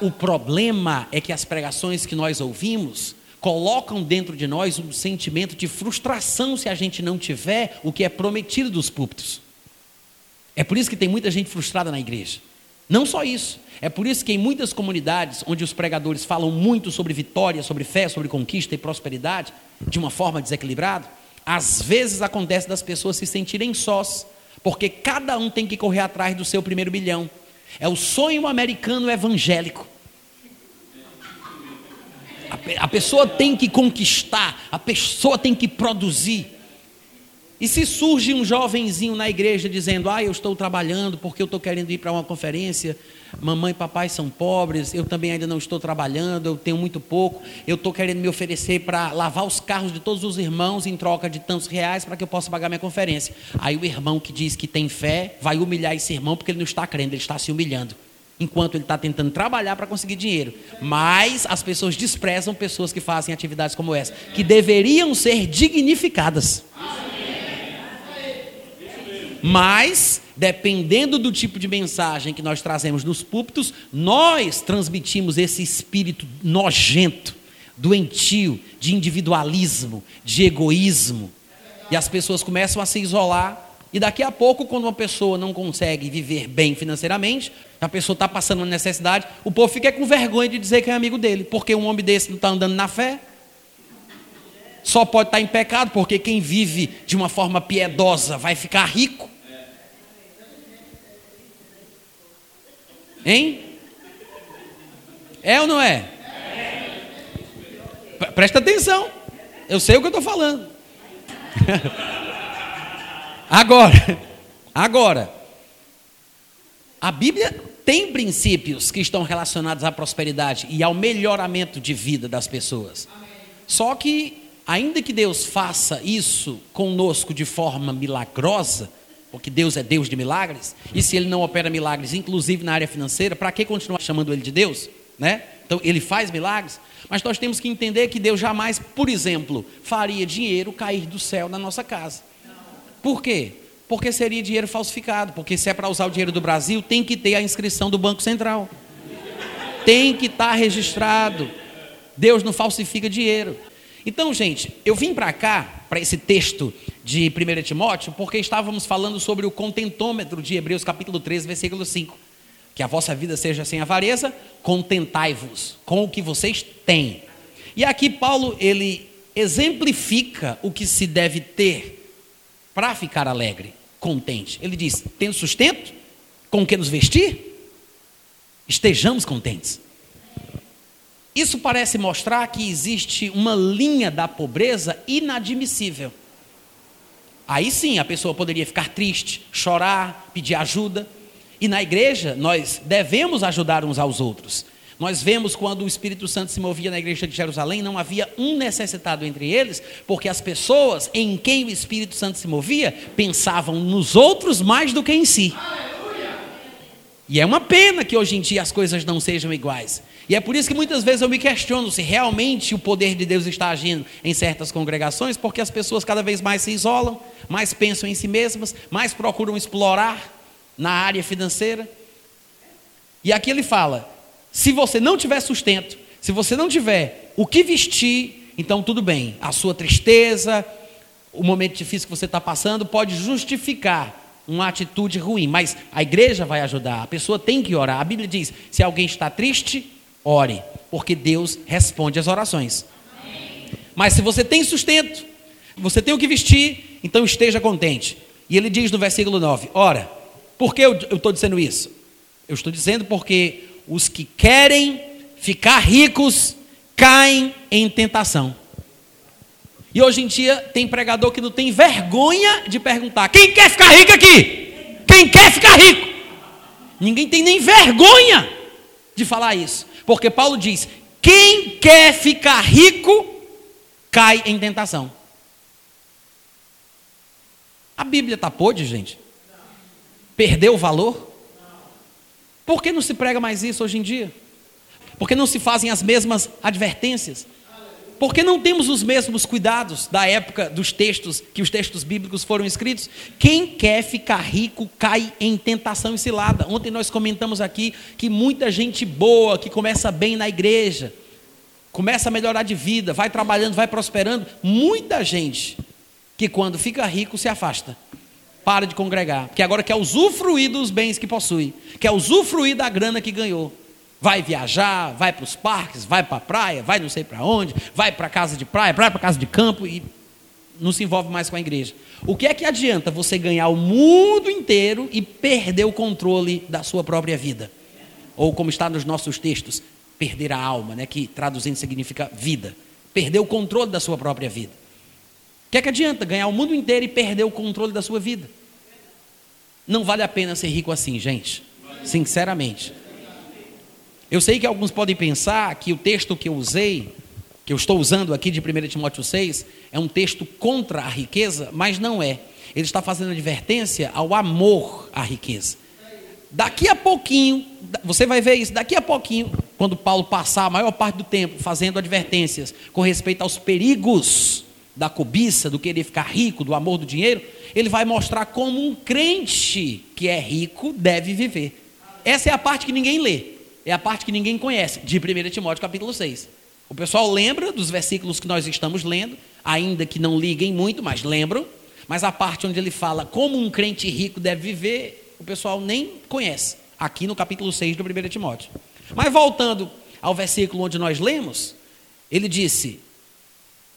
O problema é que as pregações que nós ouvimos colocam dentro de nós um sentimento de frustração se a gente não tiver o que é prometido dos púlpitos. É por isso que tem muita gente frustrada na igreja. Não só isso, é por isso que em muitas comunidades onde os pregadores falam muito sobre vitória, sobre fé, sobre conquista e prosperidade, de uma forma desequilibrada, às vezes acontece das pessoas se sentirem sós, porque cada um tem que correr atrás do seu primeiro milhão. É o sonho americano evangélico. A, pessoa tem que conquistar, a pessoa tem que produzir. E se surge um jovenzinho na igreja dizendo: Ah, eu estou trabalhando porque eu estou querendo ir para uma conferência, mamãe e papai são pobres, eu também ainda não estou trabalhando, eu tenho muito pouco, eu estou querendo me oferecer para lavar os carros de todos os irmãos em troca de tantos reais para que eu possa pagar minha conferência. Aí o irmão que diz que tem fé vai humilhar esse irmão porque ele não está crendo, ele está se humilhando. Enquanto ele está tentando trabalhar para conseguir dinheiro. Mas as pessoas desprezam pessoas que fazem atividades como essa, que deveriam ser dignificadas. Mas, dependendo do tipo de mensagem que nós trazemos nos púlpitos, nós transmitimos esse espírito nojento, doentio, de individualismo, de egoísmo. E as pessoas começam a se isolar E daqui a pouco, quando uma pessoa não consegue viver bem financeiramente, a pessoa está passando uma necessidade, o povo fica com vergonha de dizer que é amigo dele, porque um homem desse não está andando na fé. Só pode estar em pecado, porque quem vive de uma forma piedosa vai ficar rico. Hein? É ou não é? Presta atenção. Eu sei o que eu estou falando. agora, agora, a Bíblia tem princípios que estão relacionados à prosperidade e ao melhoramento de vida das pessoas. Só que, ainda que Deus faça isso conosco de forma milagrosa, porque Deus é Deus de milagres, e se Ele não opera milagres, inclusive na área financeira, para que continuar chamando Ele de Deus? Né? Então, Ele faz milagres, mas nós temos que entender que Deus jamais, por exemplo, faria dinheiro cair do céu na nossa casa. Por quê? Porque seria dinheiro falsificado, porque se é para usar o dinheiro do Brasil, tem que ter a inscrição do Banco Central. Tem que estar tá registrado. Deus não falsifica dinheiro. Então, gente, eu vim para cá, para esse texto de 1 Timóteo, porque estávamos falando sobre o contentômetro de Hebreus capítulo 13, versículo 5. Que a vossa vida seja sem avareza, contentai-vos com o que vocês têm. E aqui Paulo, ele exemplifica o que se deve ter para ficar alegre, contente. Ele diz: tendo sustento, com o que nos vestir, estejamos contentes. Isso parece mostrar que existe uma linha da pobreza inadmissível. Aí sim a pessoa poderia ficar triste, chorar, pedir ajuda. E na igreja, nós devemos ajudar uns aos outros. Nós vemos quando o Espírito Santo se movia na igreja de Jerusalém, não havia um necessitado entre eles, porque as pessoas em quem o Espírito Santo se movia pensavam nos outros mais do que em si. E é uma pena que hoje em dia as coisas não sejam iguais. E é por isso que muitas vezes eu me questiono se realmente o poder de Deus está agindo em certas congregações, porque as pessoas cada vez mais se isolam, mais pensam em si mesmas, mais procuram explorar na área financeira. E aqui ele fala: se você não tiver sustento, se você não tiver o que vestir, então tudo bem, a sua tristeza, o momento difícil que você está passando pode justificar uma atitude ruim, mas a igreja vai ajudar, a pessoa tem que orar. A Bíblia diz: se alguém está triste, ore, porque Deus responde às orações. Mas se você tem sustento, você tem o que vestir, então esteja contente. E ele diz no versículo 9: Ora, por que eu estou dizendo isso? Eu estou dizendo porque os que querem ficar ricos caem em tentação. E hoje em dia tem pregador que não tem vergonha de perguntar: quem quer ficar rico aqui? Quem quer ficar rico? Ninguém tem nem vergonha de falar isso. Porque Paulo diz: quem quer ficar rico cai em tentação. A Bíblia está podre, gente? Perdeu o valor? Por que não se prega mais isso hoje em dia? Por que não se fazem as mesmas advertências? Por que não temos os mesmos cuidados da época dos textos, que os textos bíblicos foram escritos? Quem quer ficar rico cai em tentação e cilada. Ontem nós comentamos aqui que muita gente boa, que começa bem na igreja, começa a melhorar de vida, vai trabalhando, vai prosperando, muita gente que quando fica rico se afasta para de congregar, porque agora quer usufruir dos bens que possui, quer usufruir da grana que ganhou. Vai viajar, vai para os parques, vai para a praia, vai não sei para onde, vai para casa de praia, vai para casa de campo e não se envolve mais com a igreja. O que é que adianta você ganhar o mundo inteiro e perder o controle da sua própria vida? Ou como está nos nossos textos, perder a alma, né, que traduzindo significa vida. Perder o controle da sua própria vida. O que é que adianta ganhar o mundo inteiro e perder o controle da sua vida? Não vale a pena ser rico assim, gente. Sinceramente. Eu sei que alguns podem pensar que o texto que eu usei, que eu estou usando aqui de 1 Timóteo 6, é um texto contra a riqueza, mas não é. Ele está fazendo advertência ao amor à riqueza. Daqui a pouquinho, você vai ver isso, daqui a pouquinho, quando Paulo passar a maior parte do tempo fazendo advertências com respeito aos perigos da cobiça, do querer ficar rico, do amor do dinheiro, ele vai mostrar como um crente que é rico deve viver. Essa é a parte que ninguém lê, é a parte que ninguém conhece, de 1 Timóteo capítulo 6. O pessoal lembra dos versículos que nós estamos lendo, ainda que não liguem muito, mas lembram. Mas a parte onde ele fala como um crente rico deve viver, o pessoal nem conhece. Aqui no capítulo 6 do 1 Timóteo. Mas voltando ao versículo onde nós lemos, ele disse: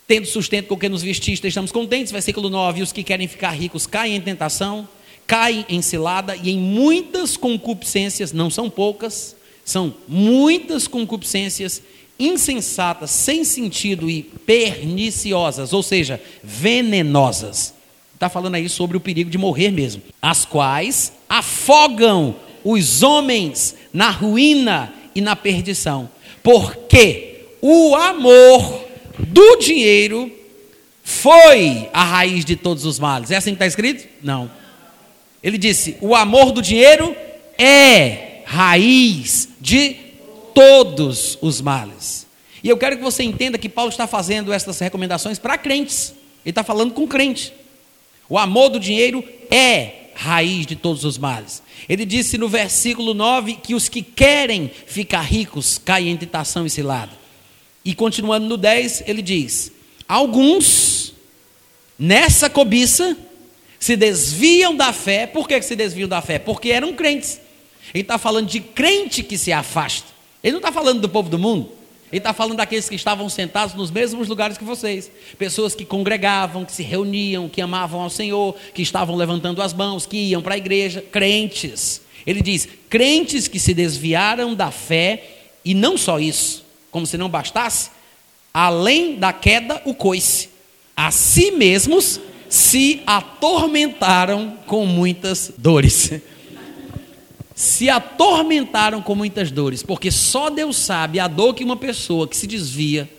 Tendo sustento com o que nos vestiste, estamos contentes. Versículo 9: Os que querem ficar ricos caem em tentação, caem em cilada e em muitas concupiscências, não são poucas, são muitas concupiscências insensatas, sem sentido e perniciosas, ou seja, venenosas. Está falando aí sobre o perigo de morrer mesmo. As quais afogam os homens na ruína e na perdição. Porque o amor do dinheiro foi a raiz de todos os males. É assim que está escrito? Não. Ele disse: o amor do dinheiro é raiz de todos os males. E eu quero que você entenda que Paulo está fazendo essas recomendações para crentes. Ele está falando com crente. O amor do dinheiro é raiz de todos os males. Ele disse no versículo 9 que os que querem ficar ricos caem em tentação e cilada. E continuando no 10, ele diz: Alguns, nessa cobiça, se desviam da fé. Por que se desviam da fé? Porque eram crentes. Ele está falando de crente que se afasta. Ele não está falando do povo do mundo. Ele está falando daqueles que estavam sentados nos mesmos lugares que vocês. Pessoas que congregavam, que se reuniam, que amavam ao Senhor, que estavam levantando as mãos, que iam para a igreja. Crentes. Ele diz: crentes que se desviaram da fé, e não só isso, como se não bastasse, além da queda, o coice. A si mesmos se atormentaram com muitas dores. Se atormentaram com muitas dores, porque só Deus sabe a dor que uma pessoa que se desvia,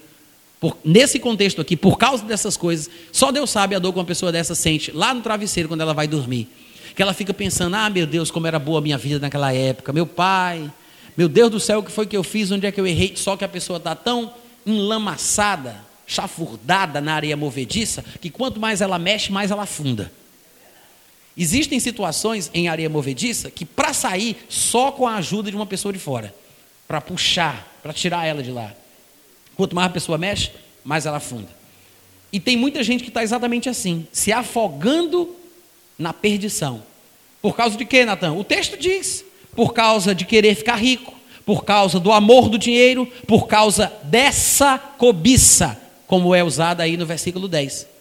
por, nesse contexto aqui, por causa dessas coisas, só Deus sabe a dor que uma pessoa dessa sente lá no travesseiro quando ela vai dormir. Que ela fica pensando: ah, meu Deus, como era boa a minha vida naquela época, meu pai, meu Deus do céu, o que foi que eu fiz, onde é que eu errei? Só que a pessoa está tão enlamaçada chafurdada na areia movediça, que quanto mais ela mexe, mais ela afunda. Existem situações em areia movediça que para sair só com a ajuda de uma pessoa de fora, para puxar, para tirar ela de lá. Quanto mais a pessoa mexe, mais ela afunda. E tem muita gente que está exatamente assim, se afogando na perdição. Por causa de quê, Natan? O texto diz: por causa de querer ficar rico, por causa do amor do dinheiro, por causa dessa cobiça como é usada aí no versículo 10.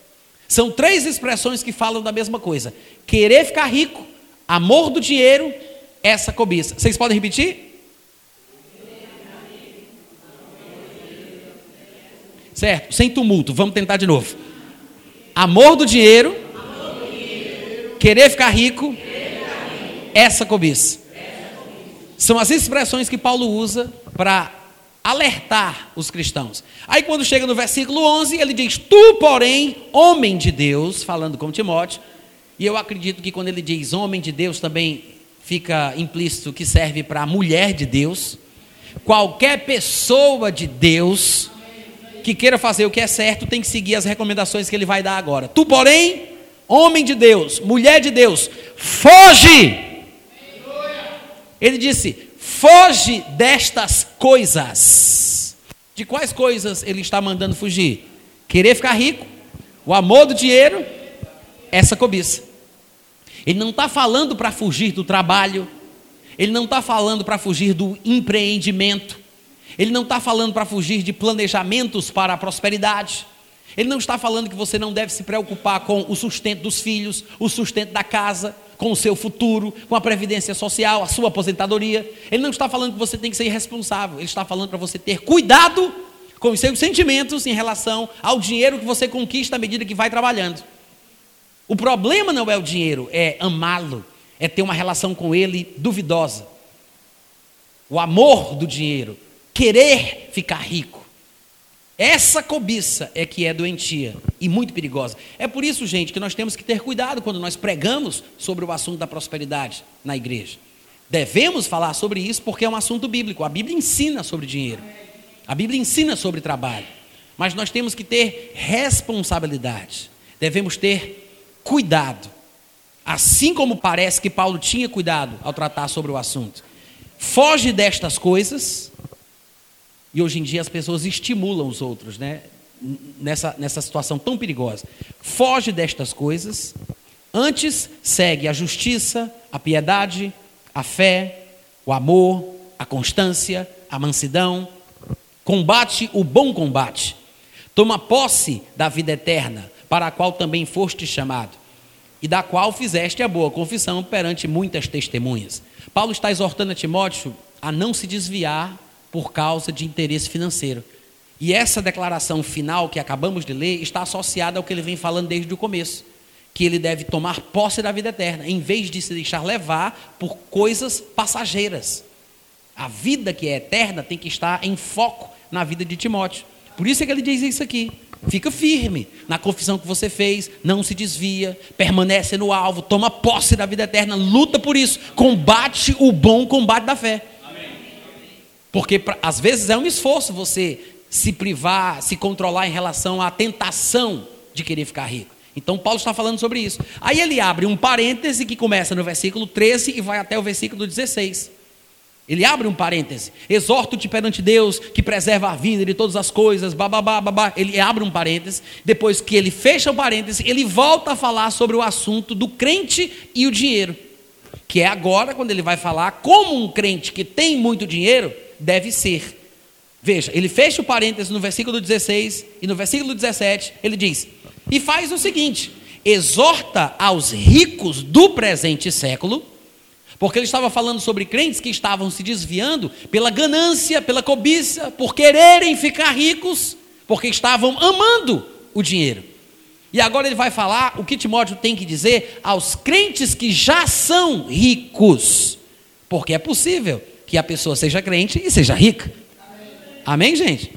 São três expressões que falam da mesma coisa: querer ficar rico, amor do dinheiro, essa cobiça. Vocês podem repetir? Certo, sem tumulto, vamos tentar de novo. Amor do dinheiro, querer ficar rico, essa cobiça. São as expressões que Paulo usa para alertar os cristãos. Aí quando chega no versículo 11, ele diz: "Tu, porém, homem de Deus", falando com Timóteo, e eu acredito que quando ele diz homem de Deus também fica implícito que serve para mulher de Deus. Qualquer pessoa de Deus que queira fazer o que é certo tem que seguir as recomendações que ele vai dar agora. Tu, porém, homem de Deus, mulher de Deus, foge. Ele disse: Foge destas coisas. De quais coisas ele está mandando fugir? Querer ficar rico, o amor do dinheiro, essa cobiça. Ele não está falando para fugir do trabalho, ele não está falando para fugir do empreendimento, ele não está falando para fugir de planejamentos para a prosperidade. Ele não está falando que você não deve se preocupar com o sustento dos filhos, o sustento da casa, com o seu futuro, com a previdência social, a sua aposentadoria. Ele não está falando que você tem que ser irresponsável, ele está falando para você ter cuidado com os seus sentimentos em relação ao dinheiro que você conquista à medida que vai trabalhando. O problema não é o dinheiro, é amá-lo, é ter uma relação com ele duvidosa. O amor do dinheiro, querer ficar rico. Essa cobiça é que é doentia e muito perigosa. É por isso, gente, que nós temos que ter cuidado quando nós pregamos sobre o assunto da prosperidade na igreja. Devemos falar sobre isso porque é um assunto bíblico. A Bíblia ensina sobre dinheiro. A Bíblia ensina sobre trabalho. Mas nós temos que ter responsabilidade. Devemos ter cuidado. Assim como parece que Paulo tinha cuidado ao tratar sobre o assunto. Foge destas coisas e hoje em dia as pessoas estimulam os outros, né? Nessa, nessa situação tão perigosa. Foge destas coisas Antes segue a justiça, a piedade, a fé, o amor, a constância, a mansidão. Combate o bom combate. Toma posse da vida eterna, para a qual também foste chamado, e da qual fizeste a boa confissão perante muitas testemunhas. Paulo está exortando a Timóteo a não se desviar por causa de interesse financeiro. E essa declaração final que acabamos de ler está associada ao que ele vem falando desde o começo que ele deve tomar posse da vida eterna, em vez de se deixar levar por coisas passageiras. A vida que é eterna tem que estar em foco na vida de Timóteo. Por isso é que ele diz isso aqui. Fica firme na confissão que você fez, não se desvia, permanece no alvo, toma posse da vida eterna, luta por isso, combate o bom combate da fé. Porque às vezes é um esforço você se privar, se controlar em relação à tentação de querer ficar rico. Então Paulo está falando sobre isso. Aí ele abre um parêntese que começa no versículo 13 e vai até o versículo 16. Ele abre um parêntese. Exorto-te perante Deus que preserva a vida de todas as coisas, bababá, babá. Ele abre um parêntese. Depois que ele fecha o parêntese, ele volta a falar sobre o assunto do crente e o dinheiro. Que é agora quando ele vai falar como um crente que tem muito dinheiro deve ser. Veja, ele fecha o parêntese no versículo 16 e no versículo 17 ele diz: e faz o seguinte: exorta aos ricos do presente século, porque ele estava falando sobre crentes que estavam se desviando pela ganância, pela cobiça, por quererem ficar ricos, porque estavam amando o dinheiro. E agora ele vai falar o que Timóteo tem que dizer aos crentes que já são ricos, porque é possível que a pessoa seja crente e seja rica. Amém, Amém gente?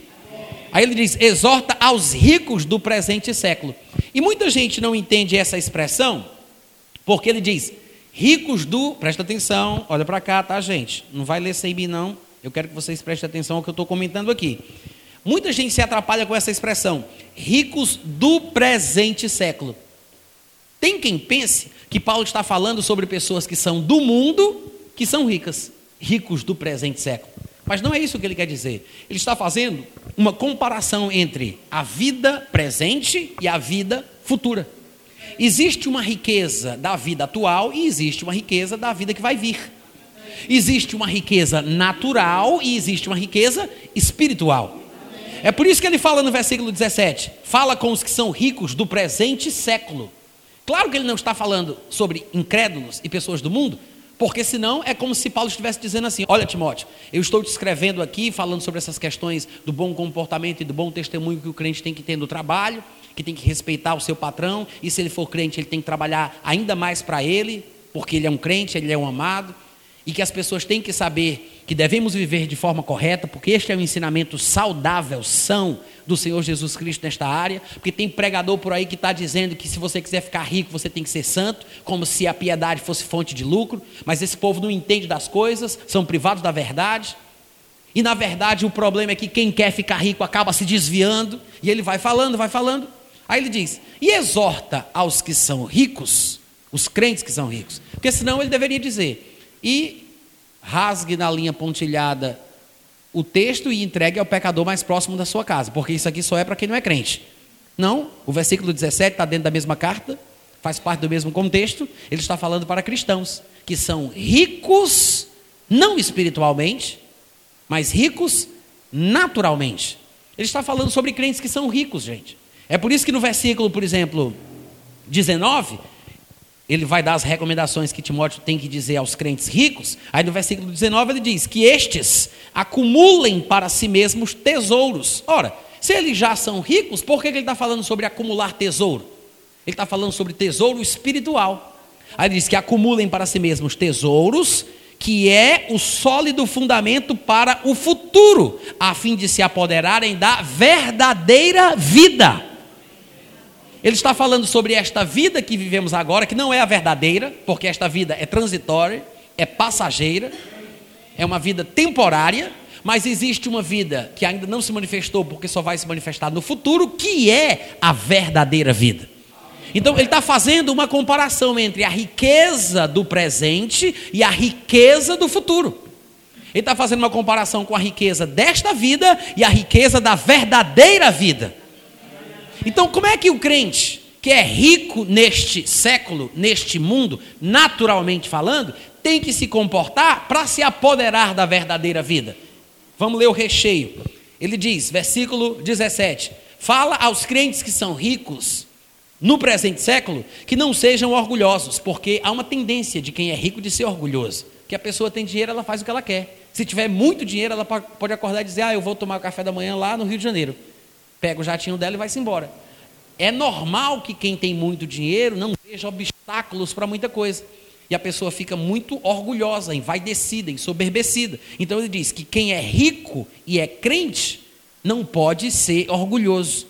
Aí ele diz: exorta aos ricos do presente século. E muita gente não entende essa expressão, porque ele diz: ricos do. Presta atenção, olha para cá, tá, gente? Não vai ler sem mim, não. Eu quero que vocês prestem atenção ao que eu estou comentando aqui. Muita gente se atrapalha com essa expressão, ricos do presente século. Tem quem pense que Paulo está falando sobre pessoas que são do mundo, que são ricas, ricos do presente século. Mas não é isso que ele quer dizer. Ele está fazendo uma comparação entre a vida presente e a vida futura. Existe uma riqueza da vida atual e existe uma riqueza da vida que vai vir. Existe uma riqueza natural e existe uma riqueza espiritual. É por isso que ele fala no versículo 17: fala com os que são ricos do presente século. Claro que ele não está falando sobre incrédulos e pessoas do mundo, porque senão é como se Paulo estivesse dizendo assim: Olha, Timóteo, eu estou te escrevendo aqui, falando sobre essas questões do bom comportamento e do bom testemunho que o crente tem que ter no trabalho, que tem que respeitar o seu patrão, e se ele for crente, ele tem que trabalhar ainda mais para ele, porque ele é um crente, ele é um amado e que as pessoas têm que saber que devemos viver de forma correta, porque este é um ensinamento saudável, são do Senhor Jesus Cristo nesta área, porque tem pregador por aí que está dizendo que se você quiser ficar rico, você tem que ser santo, como se a piedade fosse fonte de lucro, mas esse povo não entende das coisas, são privados da verdade. E na verdade o problema é que quem quer ficar rico acaba se desviando, e ele vai falando, vai falando. Aí ele diz: e exorta aos que são ricos, os crentes que são ricos, porque senão ele deveria dizer: e rasgue na linha pontilhada o texto e entregue ao pecador mais próximo da sua casa, porque isso aqui só é para quem não é crente. Não, o versículo 17 está dentro da mesma carta, faz parte do mesmo contexto, ele está falando para cristãos que são ricos, não espiritualmente, mas ricos naturalmente. Ele está falando sobre crentes que são ricos, gente. É por isso que no versículo, por exemplo, 19, ele vai dar as recomendações que Timóteo tem que dizer aos crentes ricos. Aí no versículo 19 ele diz que estes acumulem para si mesmos tesouros. Ora, se eles já são ricos, por que ele está falando sobre acumular tesouro? Ele está falando sobre tesouro espiritual. Aí ele diz que acumulem para si mesmos tesouros, que é o sólido fundamento para o futuro, a fim de se apoderarem da verdadeira vida ele está falando sobre esta vida que vivemos agora, que não é a verdadeira, porque esta vida é transitória, é passageira, é uma vida temporária, mas existe uma vida que ainda não se manifestou, porque só vai se manifestar no futuro, que é a verdadeira vida. Então, ele está fazendo uma comparação entre a riqueza do presente e a riqueza do futuro. Ele está fazendo uma comparação com a riqueza desta vida e a riqueza da verdadeira vida. Então, como é que o crente que é rico neste século, neste mundo, naturalmente falando, tem que se comportar para se apoderar da verdadeira vida. Vamos ler o recheio. Ele diz, versículo 17: Fala aos crentes que são ricos no presente século que não sejam orgulhosos, porque há uma tendência de quem é rico de ser orgulhoso. Que a pessoa tem dinheiro, ela faz o que ela quer. Se tiver muito dinheiro, ela pode acordar e dizer: Ah, eu vou tomar o café da manhã lá no Rio de Janeiro. Pega o jatinho dela e vai-se embora. É normal que quem tem muito dinheiro não veja obstáculos para muita coisa. E a pessoa fica muito orgulhosa, envaidecida, ensoberbecida. Então ele diz que quem é rico e é crente não pode ser orgulhoso,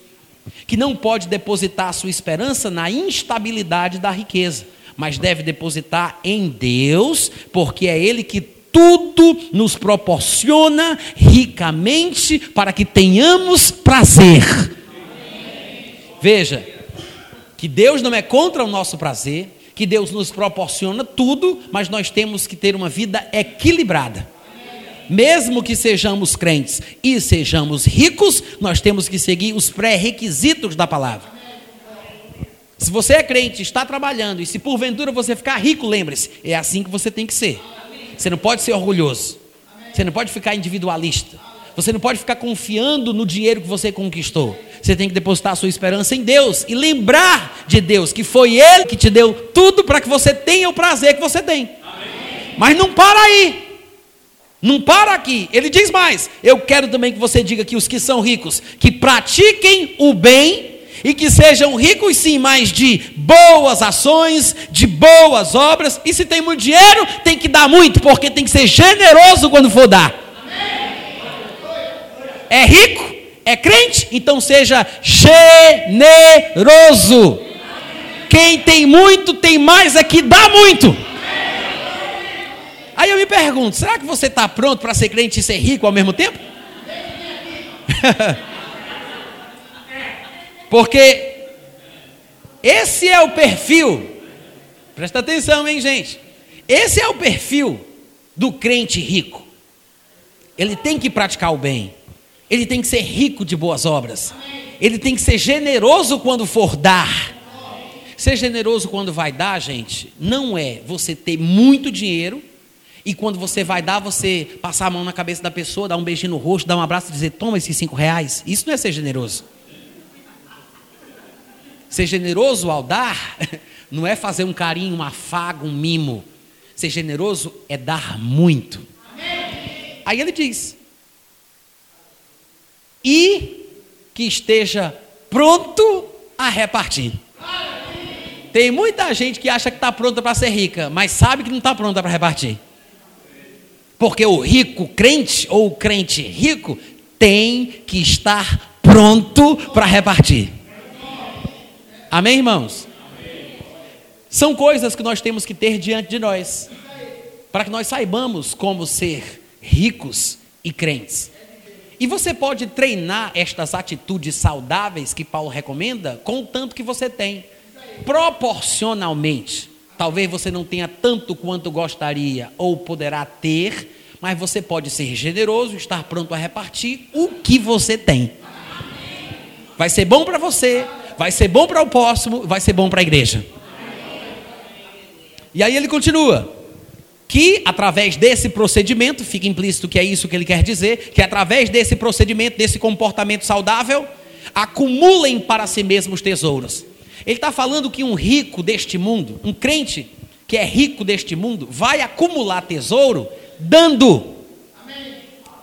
que não pode depositar sua esperança na instabilidade da riqueza, mas deve depositar em Deus, porque é Ele que tudo nos proporciona ricamente para que tenhamos prazer. Veja, que Deus não é contra o nosso prazer, que Deus nos proporciona tudo, mas nós temos que ter uma vida equilibrada. Mesmo que sejamos crentes e sejamos ricos, nós temos que seguir os pré-requisitos da palavra. Se você é crente, está trabalhando, e se porventura você ficar rico, lembre-se, é assim que você tem que ser. Você não pode ser orgulhoso. Você não pode ficar individualista. Você não pode ficar confiando no dinheiro que você conquistou. Você tem que depositar a sua esperança em Deus e lembrar de Deus que foi Ele que te deu tudo para que você tenha o prazer que você tem. Amém. Mas não para aí. Não para aqui. Ele diz mais: Eu quero também que você diga que os que são ricos, que pratiquem o bem e que sejam ricos sim, mas de boas ações, de boas obras. E se tem muito dinheiro, tem que dar muito, porque tem que ser generoso quando for dar é rico, é crente, então seja generoso. Quem tem muito, tem mais é que dá muito. Aí eu me pergunto: será que você está pronto para ser crente e ser rico ao mesmo tempo? Porque esse é o perfil, presta atenção, hein, gente? Esse é o perfil do crente rico. Ele tem que praticar o bem, ele tem que ser rico de boas obras. Ele tem que ser generoso quando for dar. Ser generoso quando vai dar, gente, não é você ter muito dinheiro e quando você vai dar, você passar a mão na cabeça da pessoa, dar um beijinho no rosto, dar um abraço e dizer: toma esses cinco reais. Isso não é ser generoso. Ser generoso ao dar não é fazer um carinho, um afago, um mimo. Ser generoso é dar muito. Aí ele diz: e que esteja pronto a repartir. Tem muita gente que acha que está pronta para ser rica, mas sabe que não está pronta para repartir. Porque o rico crente ou o crente rico tem que estar pronto para repartir. Amém, irmãos? São coisas que nós temos que ter diante de nós, para que nós saibamos como ser ricos e crentes. E você pode treinar estas atitudes saudáveis que Paulo recomenda com o tanto que você tem, proporcionalmente. Talvez você não tenha tanto quanto gostaria ou poderá ter, mas você pode ser generoso, estar pronto a repartir o que você tem. Vai ser bom para você, vai ser bom para o próximo, vai ser bom para a igreja. E aí ele continua: que através desse procedimento, fica implícito que é isso que ele quer dizer, que através desse procedimento, desse comportamento saudável, acumulem para si mesmos tesouros. Ele está falando que um rico deste mundo, um crente que é rico deste mundo, vai acumular tesouro dando.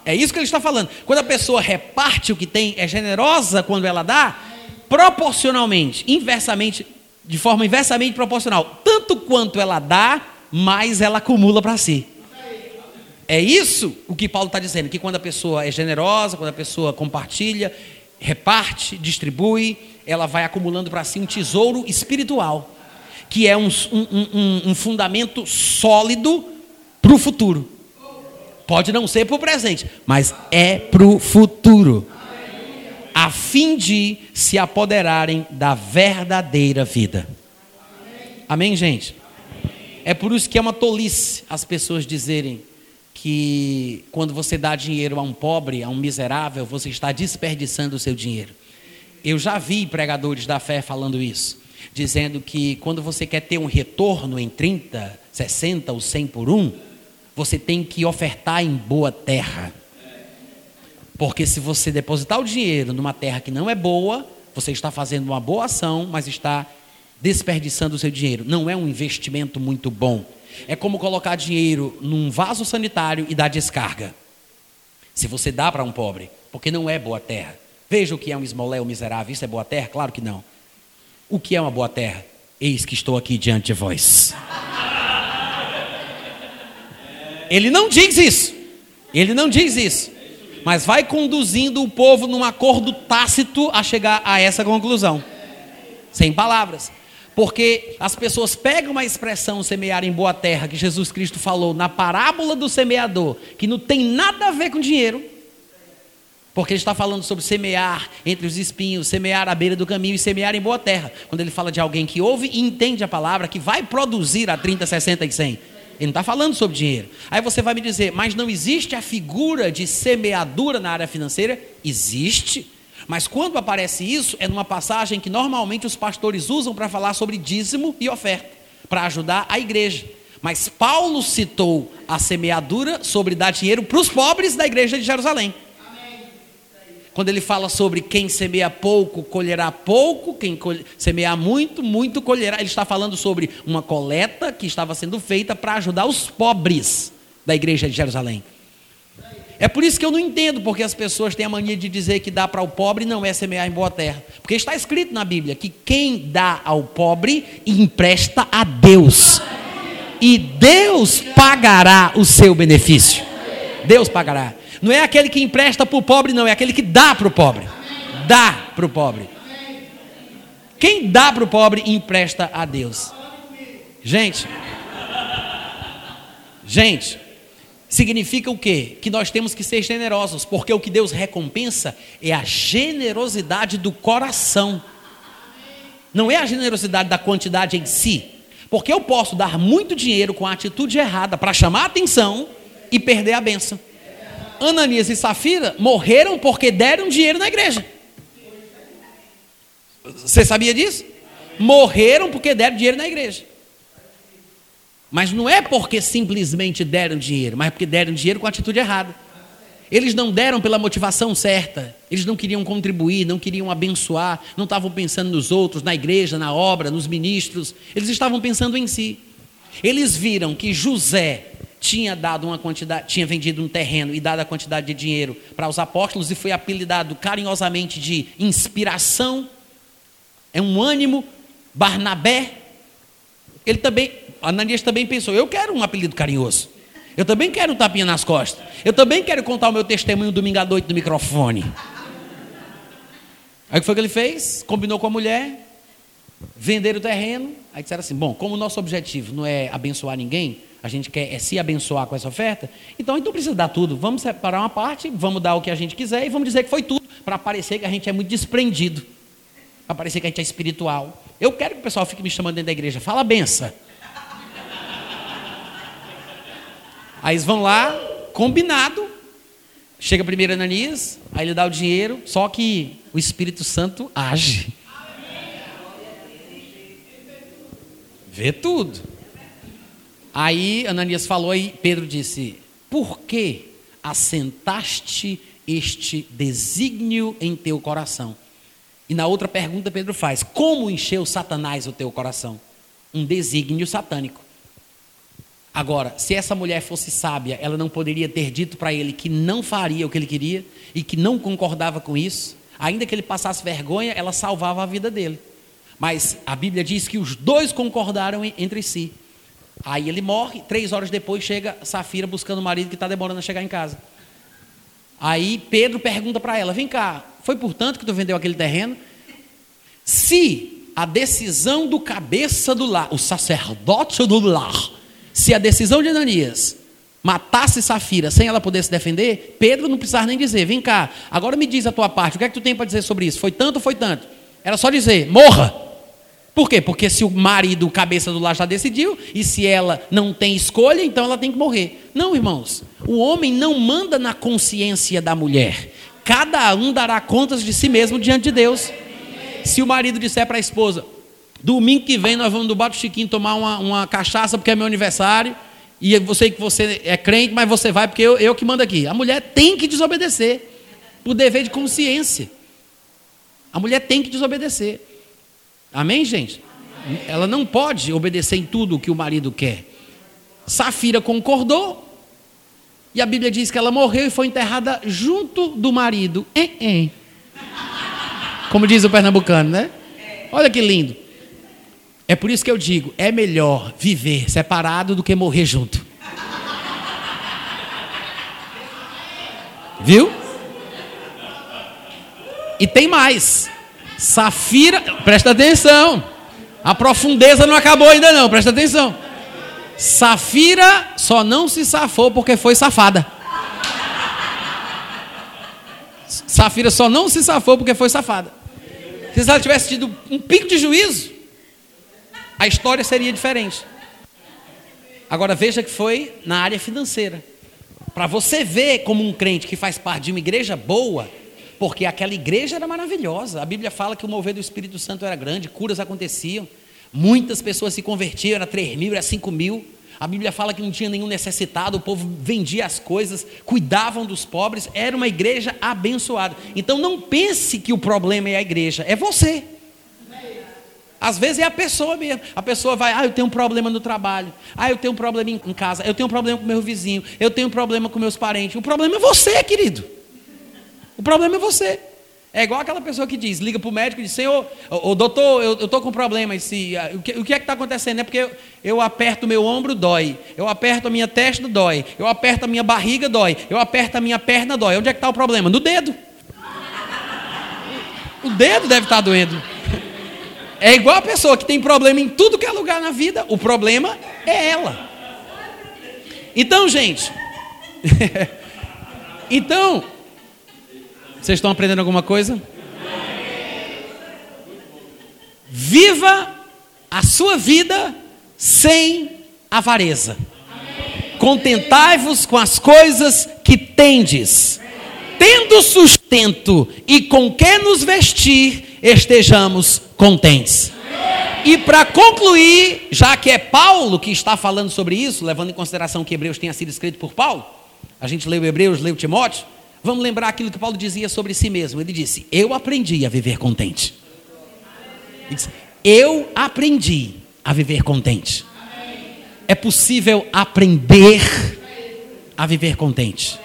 É isso que ele está falando. Quando a pessoa reparte o que tem, é generosa quando ela dá, proporcionalmente, inversamente, de forma inversamente proporcional. Tanto quanto ela dá, mais ela acumula para si. É isso o que Paulo está dizendo: que quando a pessoa é generosa, quando a pessoa compartilha, reparte, distribui, ela vai acumulando para si um tesouro espiritual, que é um, um, um, um fundamento sólido para o futuro. Pode não ser para o presente, mas é para o futuro. A fim de se apoderarem da verdadeira vida. Amém, gente? É por isso que é uma tolice as pessoas dizerem que quando você dá dinheiro a um pobre, a um miserável, você está desperdiçando o seu dinheiro. Eu já vi pregadores da fé falando isso. dizendo que quando você quer ter um retorno em 30, 60 ou 100 por um, você tem que ofertar em boa terra. Porque se você depositar o dinheiro numa terra que não é boa, você está fazendo uma boa ação, mas está desperdiçando o seu dinheiro. Não é um investimento muito bom. É como colocar dinheiro num vaso sanitário e dar descarga. Se você dá para um pobre, porque não é boa terra. Veja o que é um esmoléu miserável. Isso é boa terra? Claro que não. O que é uma boa terra? Eis que estou aqui diante de vós. Ele não diz isso. Ele não diz isso. Mas vai conduzindo o povo num acordo tácito a chegar a essa conclusão. Sem palavras. Porque as pessoas pegam a expressão semear em boa terra que Jesus Cristo falou na parábola do semeador, que não tem nada a ver com dinheiro, porque ele está falando sobre semear entre os espinhos, semear à beira do caminho e semear em boa terra. Quando ele fala de alguém que ouve e entende a palavra, que vai produzir a 30, 60 e 100. Ele não está falando sobre dinheiro. Aí você vai me dizer, mas não existe a figura de semeadura na área financeira? Existe. Mas quando aparece isso, é numa passagem que normalmente os pastores usam para falar sobre dízimo e oferta, para ajudar a igreja. Mas Paulo citou a semeadura sobre dar dinheiro para os pobres da igreja de Jerusalém. Quando ele fala sobre quem semeia pouco, colherá pouco, quem semeia muito, muito colherá. Ele está falando sobre uma coleta que estava sendo feita para ajudar os pobres da igreja de Jerusalém. É por isso que eu não entendo porque as pessoas têm a mania de dizer que dá para o pobre não é semear em boa terra. Porque está escrito na Bíblia que quem dá ao pobre empresta a Deus. E Deus pagará o seu benefício. Deus pagará. Não é aquele que empresta para o pobre, não, é aquele que dá para o pobre. Dá para o pobre. Quem dá para o pobre empresta a Deus. Gente, gente, significa o quê? Que nós temos que ser generosos, porque o que Deus recompensa é a generosidade do coração. Não é a generosidade da quantidade em si. Porque eu posso dar muito dinheiro com a atitude errada para chamar a atenção e perder a benção. Ananias e Safira morreram porque deram dinheiro na igreja. Você sabia disso? Morreram porque deram dinheiro na igreja. Mas não é porque simplesmente deram dinheiro, mas porque deram dinheiro com a atitude errada. Eles não deram pela motivação certa. Eles não queriam contribuir, não queriam abençoar, não estavam pensando nos outros, na igreja, na obra, nos ministros. Eles estavam pensando em si. Eles viram que José tinha dado uma quantidade, tinha vendido um terreno e dado a quantidade de dinheiro para os apóstolos e foi apelidado carinhosamente de inspiração, é um ânimo, Barnabé. Ele também, Ananias também pensou: eu quero um apelido carinhoso. Eu também quero um tapinha nas costas. Eu também quero contar o meu testemunho domingo à noite no microfone. Aí o que foi que ele fez? Combinou com a mulher, venderam o terreno. Aí disseram assim: bom, como o nosso objetivo não é abençoar ninguém, a gente quer é se abençoar com essa oferta, então não precisa dar tudo. Vamos separar uma parte, vamos dar o que a gente quiser e vamos dizer que foi tudo, para parecer que a gente é muito desprendido, para parecer que a gente é espiritual. Eu quero que o pessoal fique me chamando dentro da igreja, fala benção. Aí eles vão lá, combinado. Chega primeiro Ananias, aí ele dá o dinheiro, só que o Espírito Santo age. Vê tudo. Aí Ananias falou e Pedro disse: Por que assentaste este desígnio em teu coração? E na outra pergunta Pedro faz: Como encheu Satanás o teu coração? Um desígnio satânico. Agora, se essa mulher fosse sábia, ela não poderia ter dito para ele que não faria o que ele queria e que não concordava com isso. Ainda que ele passasse vergonha, ela salvava a vida dele. Mas a Bíblia diz que os dois concordaram entre si. Aí ele morre, três horas depois chega Safira buscando o marido que está demorando a chegar em casa. Aí Pedro pergunta para ela: Vem cá, foi por tanto que tu vendeu aquele terreno? Se a decisão do cabeça do lar, o sacerdote do lar, se a decisão de Ananias matasse Safira sem ela poder se defender, Pedro não precisava nem dizer: Vem cá, agora me diz a tua parte, o que é que tu tem para dizer sobre isso? Foi tanto ou foi tanto? Era só dizer: Morra. Por quê? Porque se o marido, cabeça do lar, já decidiu, e se ela não tem escolha, então ela tem que morrer. Não, irmãos. O homem não manda na consciência da mulher. Cada um dará contas de si mesmo diante de Deus. Se o marido disser para a esposa: Domingo que vem nós vamos do Bato Chiquinho tomar uma, uma cachaça porque é meu aniversário. E eu sei que você é crente, mas você vai porque eu, eu que mando aqui. A mulher tem que desobedecer. Por dever de consciência. A mulher tem que desobedecer. Amém, gente? Ela não pode obedecer em tudo o que o marido quer. Safira concordou. E a Bíblia diz que ela morreu e foi enterrada junto do marido. Como diz o pernambucano, né? Olha que lindo. É por isso que eu digo: é melhor viver separado do que morrer junto. Viu? E tem mais. Safira, presta atenção. A profundeza não acabou ainda não, presta atenção. Safira só não se safou porque foi safada. Safira só não se safou porque foi safada. Se ela tivesse tido um pico de juízo, a história seria diferente. Agora veja que foi na área financeira. Para você ver como um crente que faz parte de uma igreja boa, porque aquela igreja era maravilhosa. A Bíblia fala que o mover do Espírito Santo era grande, curas aconteciam, muitas pessoas se convertiam, era 3 mil, era 5 mil. A Bíblia fala que não tinha nenhum necessitado, o povo vendia as coisas, cuidavam dos pobres, era uma igreja abençoada. Então não pense que o problema é a igreja, é você. Às vezes é a pessoa mesmo. A pessoa vai, ah, eu tenho um problema no trabalho, ah, eu tenho um problema em casa, eu tenho um problema com meu vizinho, eu tenho um problema com meus parentes. O problema é você, querido. O problema é você. É igual aquela pessoa que diz, liga para o médico e diz, Senhor, o doutor, eu estou com problema. Esse, o, que, o que é que está acontecendo? É porque eu, eu aperto o meu ombro, dói. Eu aperto a minha testa, dói. Eu aperto a minha barriga, dói. Eu aperto a minha perna, dói. Onde é que está o problema? No dedo. O dedo deve estar tá doendo. É igual a pessoa que tem problema em tudo que é lugar na vida. O problema é ela. Então, gente. então, vocês estão aprendendo alguma coisa? Viva a sua vida sem avareza. Contentai-vos com as coisas que tendes. Tendo sustento e com que nos vestir, estejamos contentes. E para concluir, já que é Paulo que está falando sobre isso, levando em consideração que Hebreus tenha sido escrito por Paulo, a gente leu Hebreus, leu Timóteo, Vamos lembrar aquilo que Paulo dizia sobre si mesmo. Ele disse: Eu aprendi a viver contente. Disse, Eu aprendi a viver contente. É possível aprender a viver contente.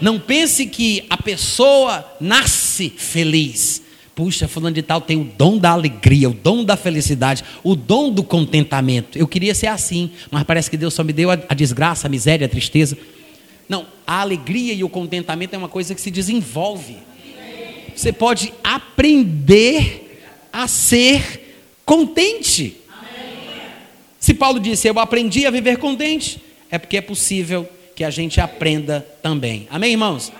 Não pense que a pessoa nasce feliz. Puxa, fulano de tal tem o dom da alegria, o dom da felicidade, o dom do contentamento. Eu queria ser assim, mas parece que Deus só me deu a desgraça, a miséria, a tristeza. Não, a alegria e o contentamento é uma coisa que se desenvolve. Você pode aprender a ser contente. Se Paulo disse, eu aprendi a viver contente, é porque é possível que a gente aprenda também. Amém, irmãos?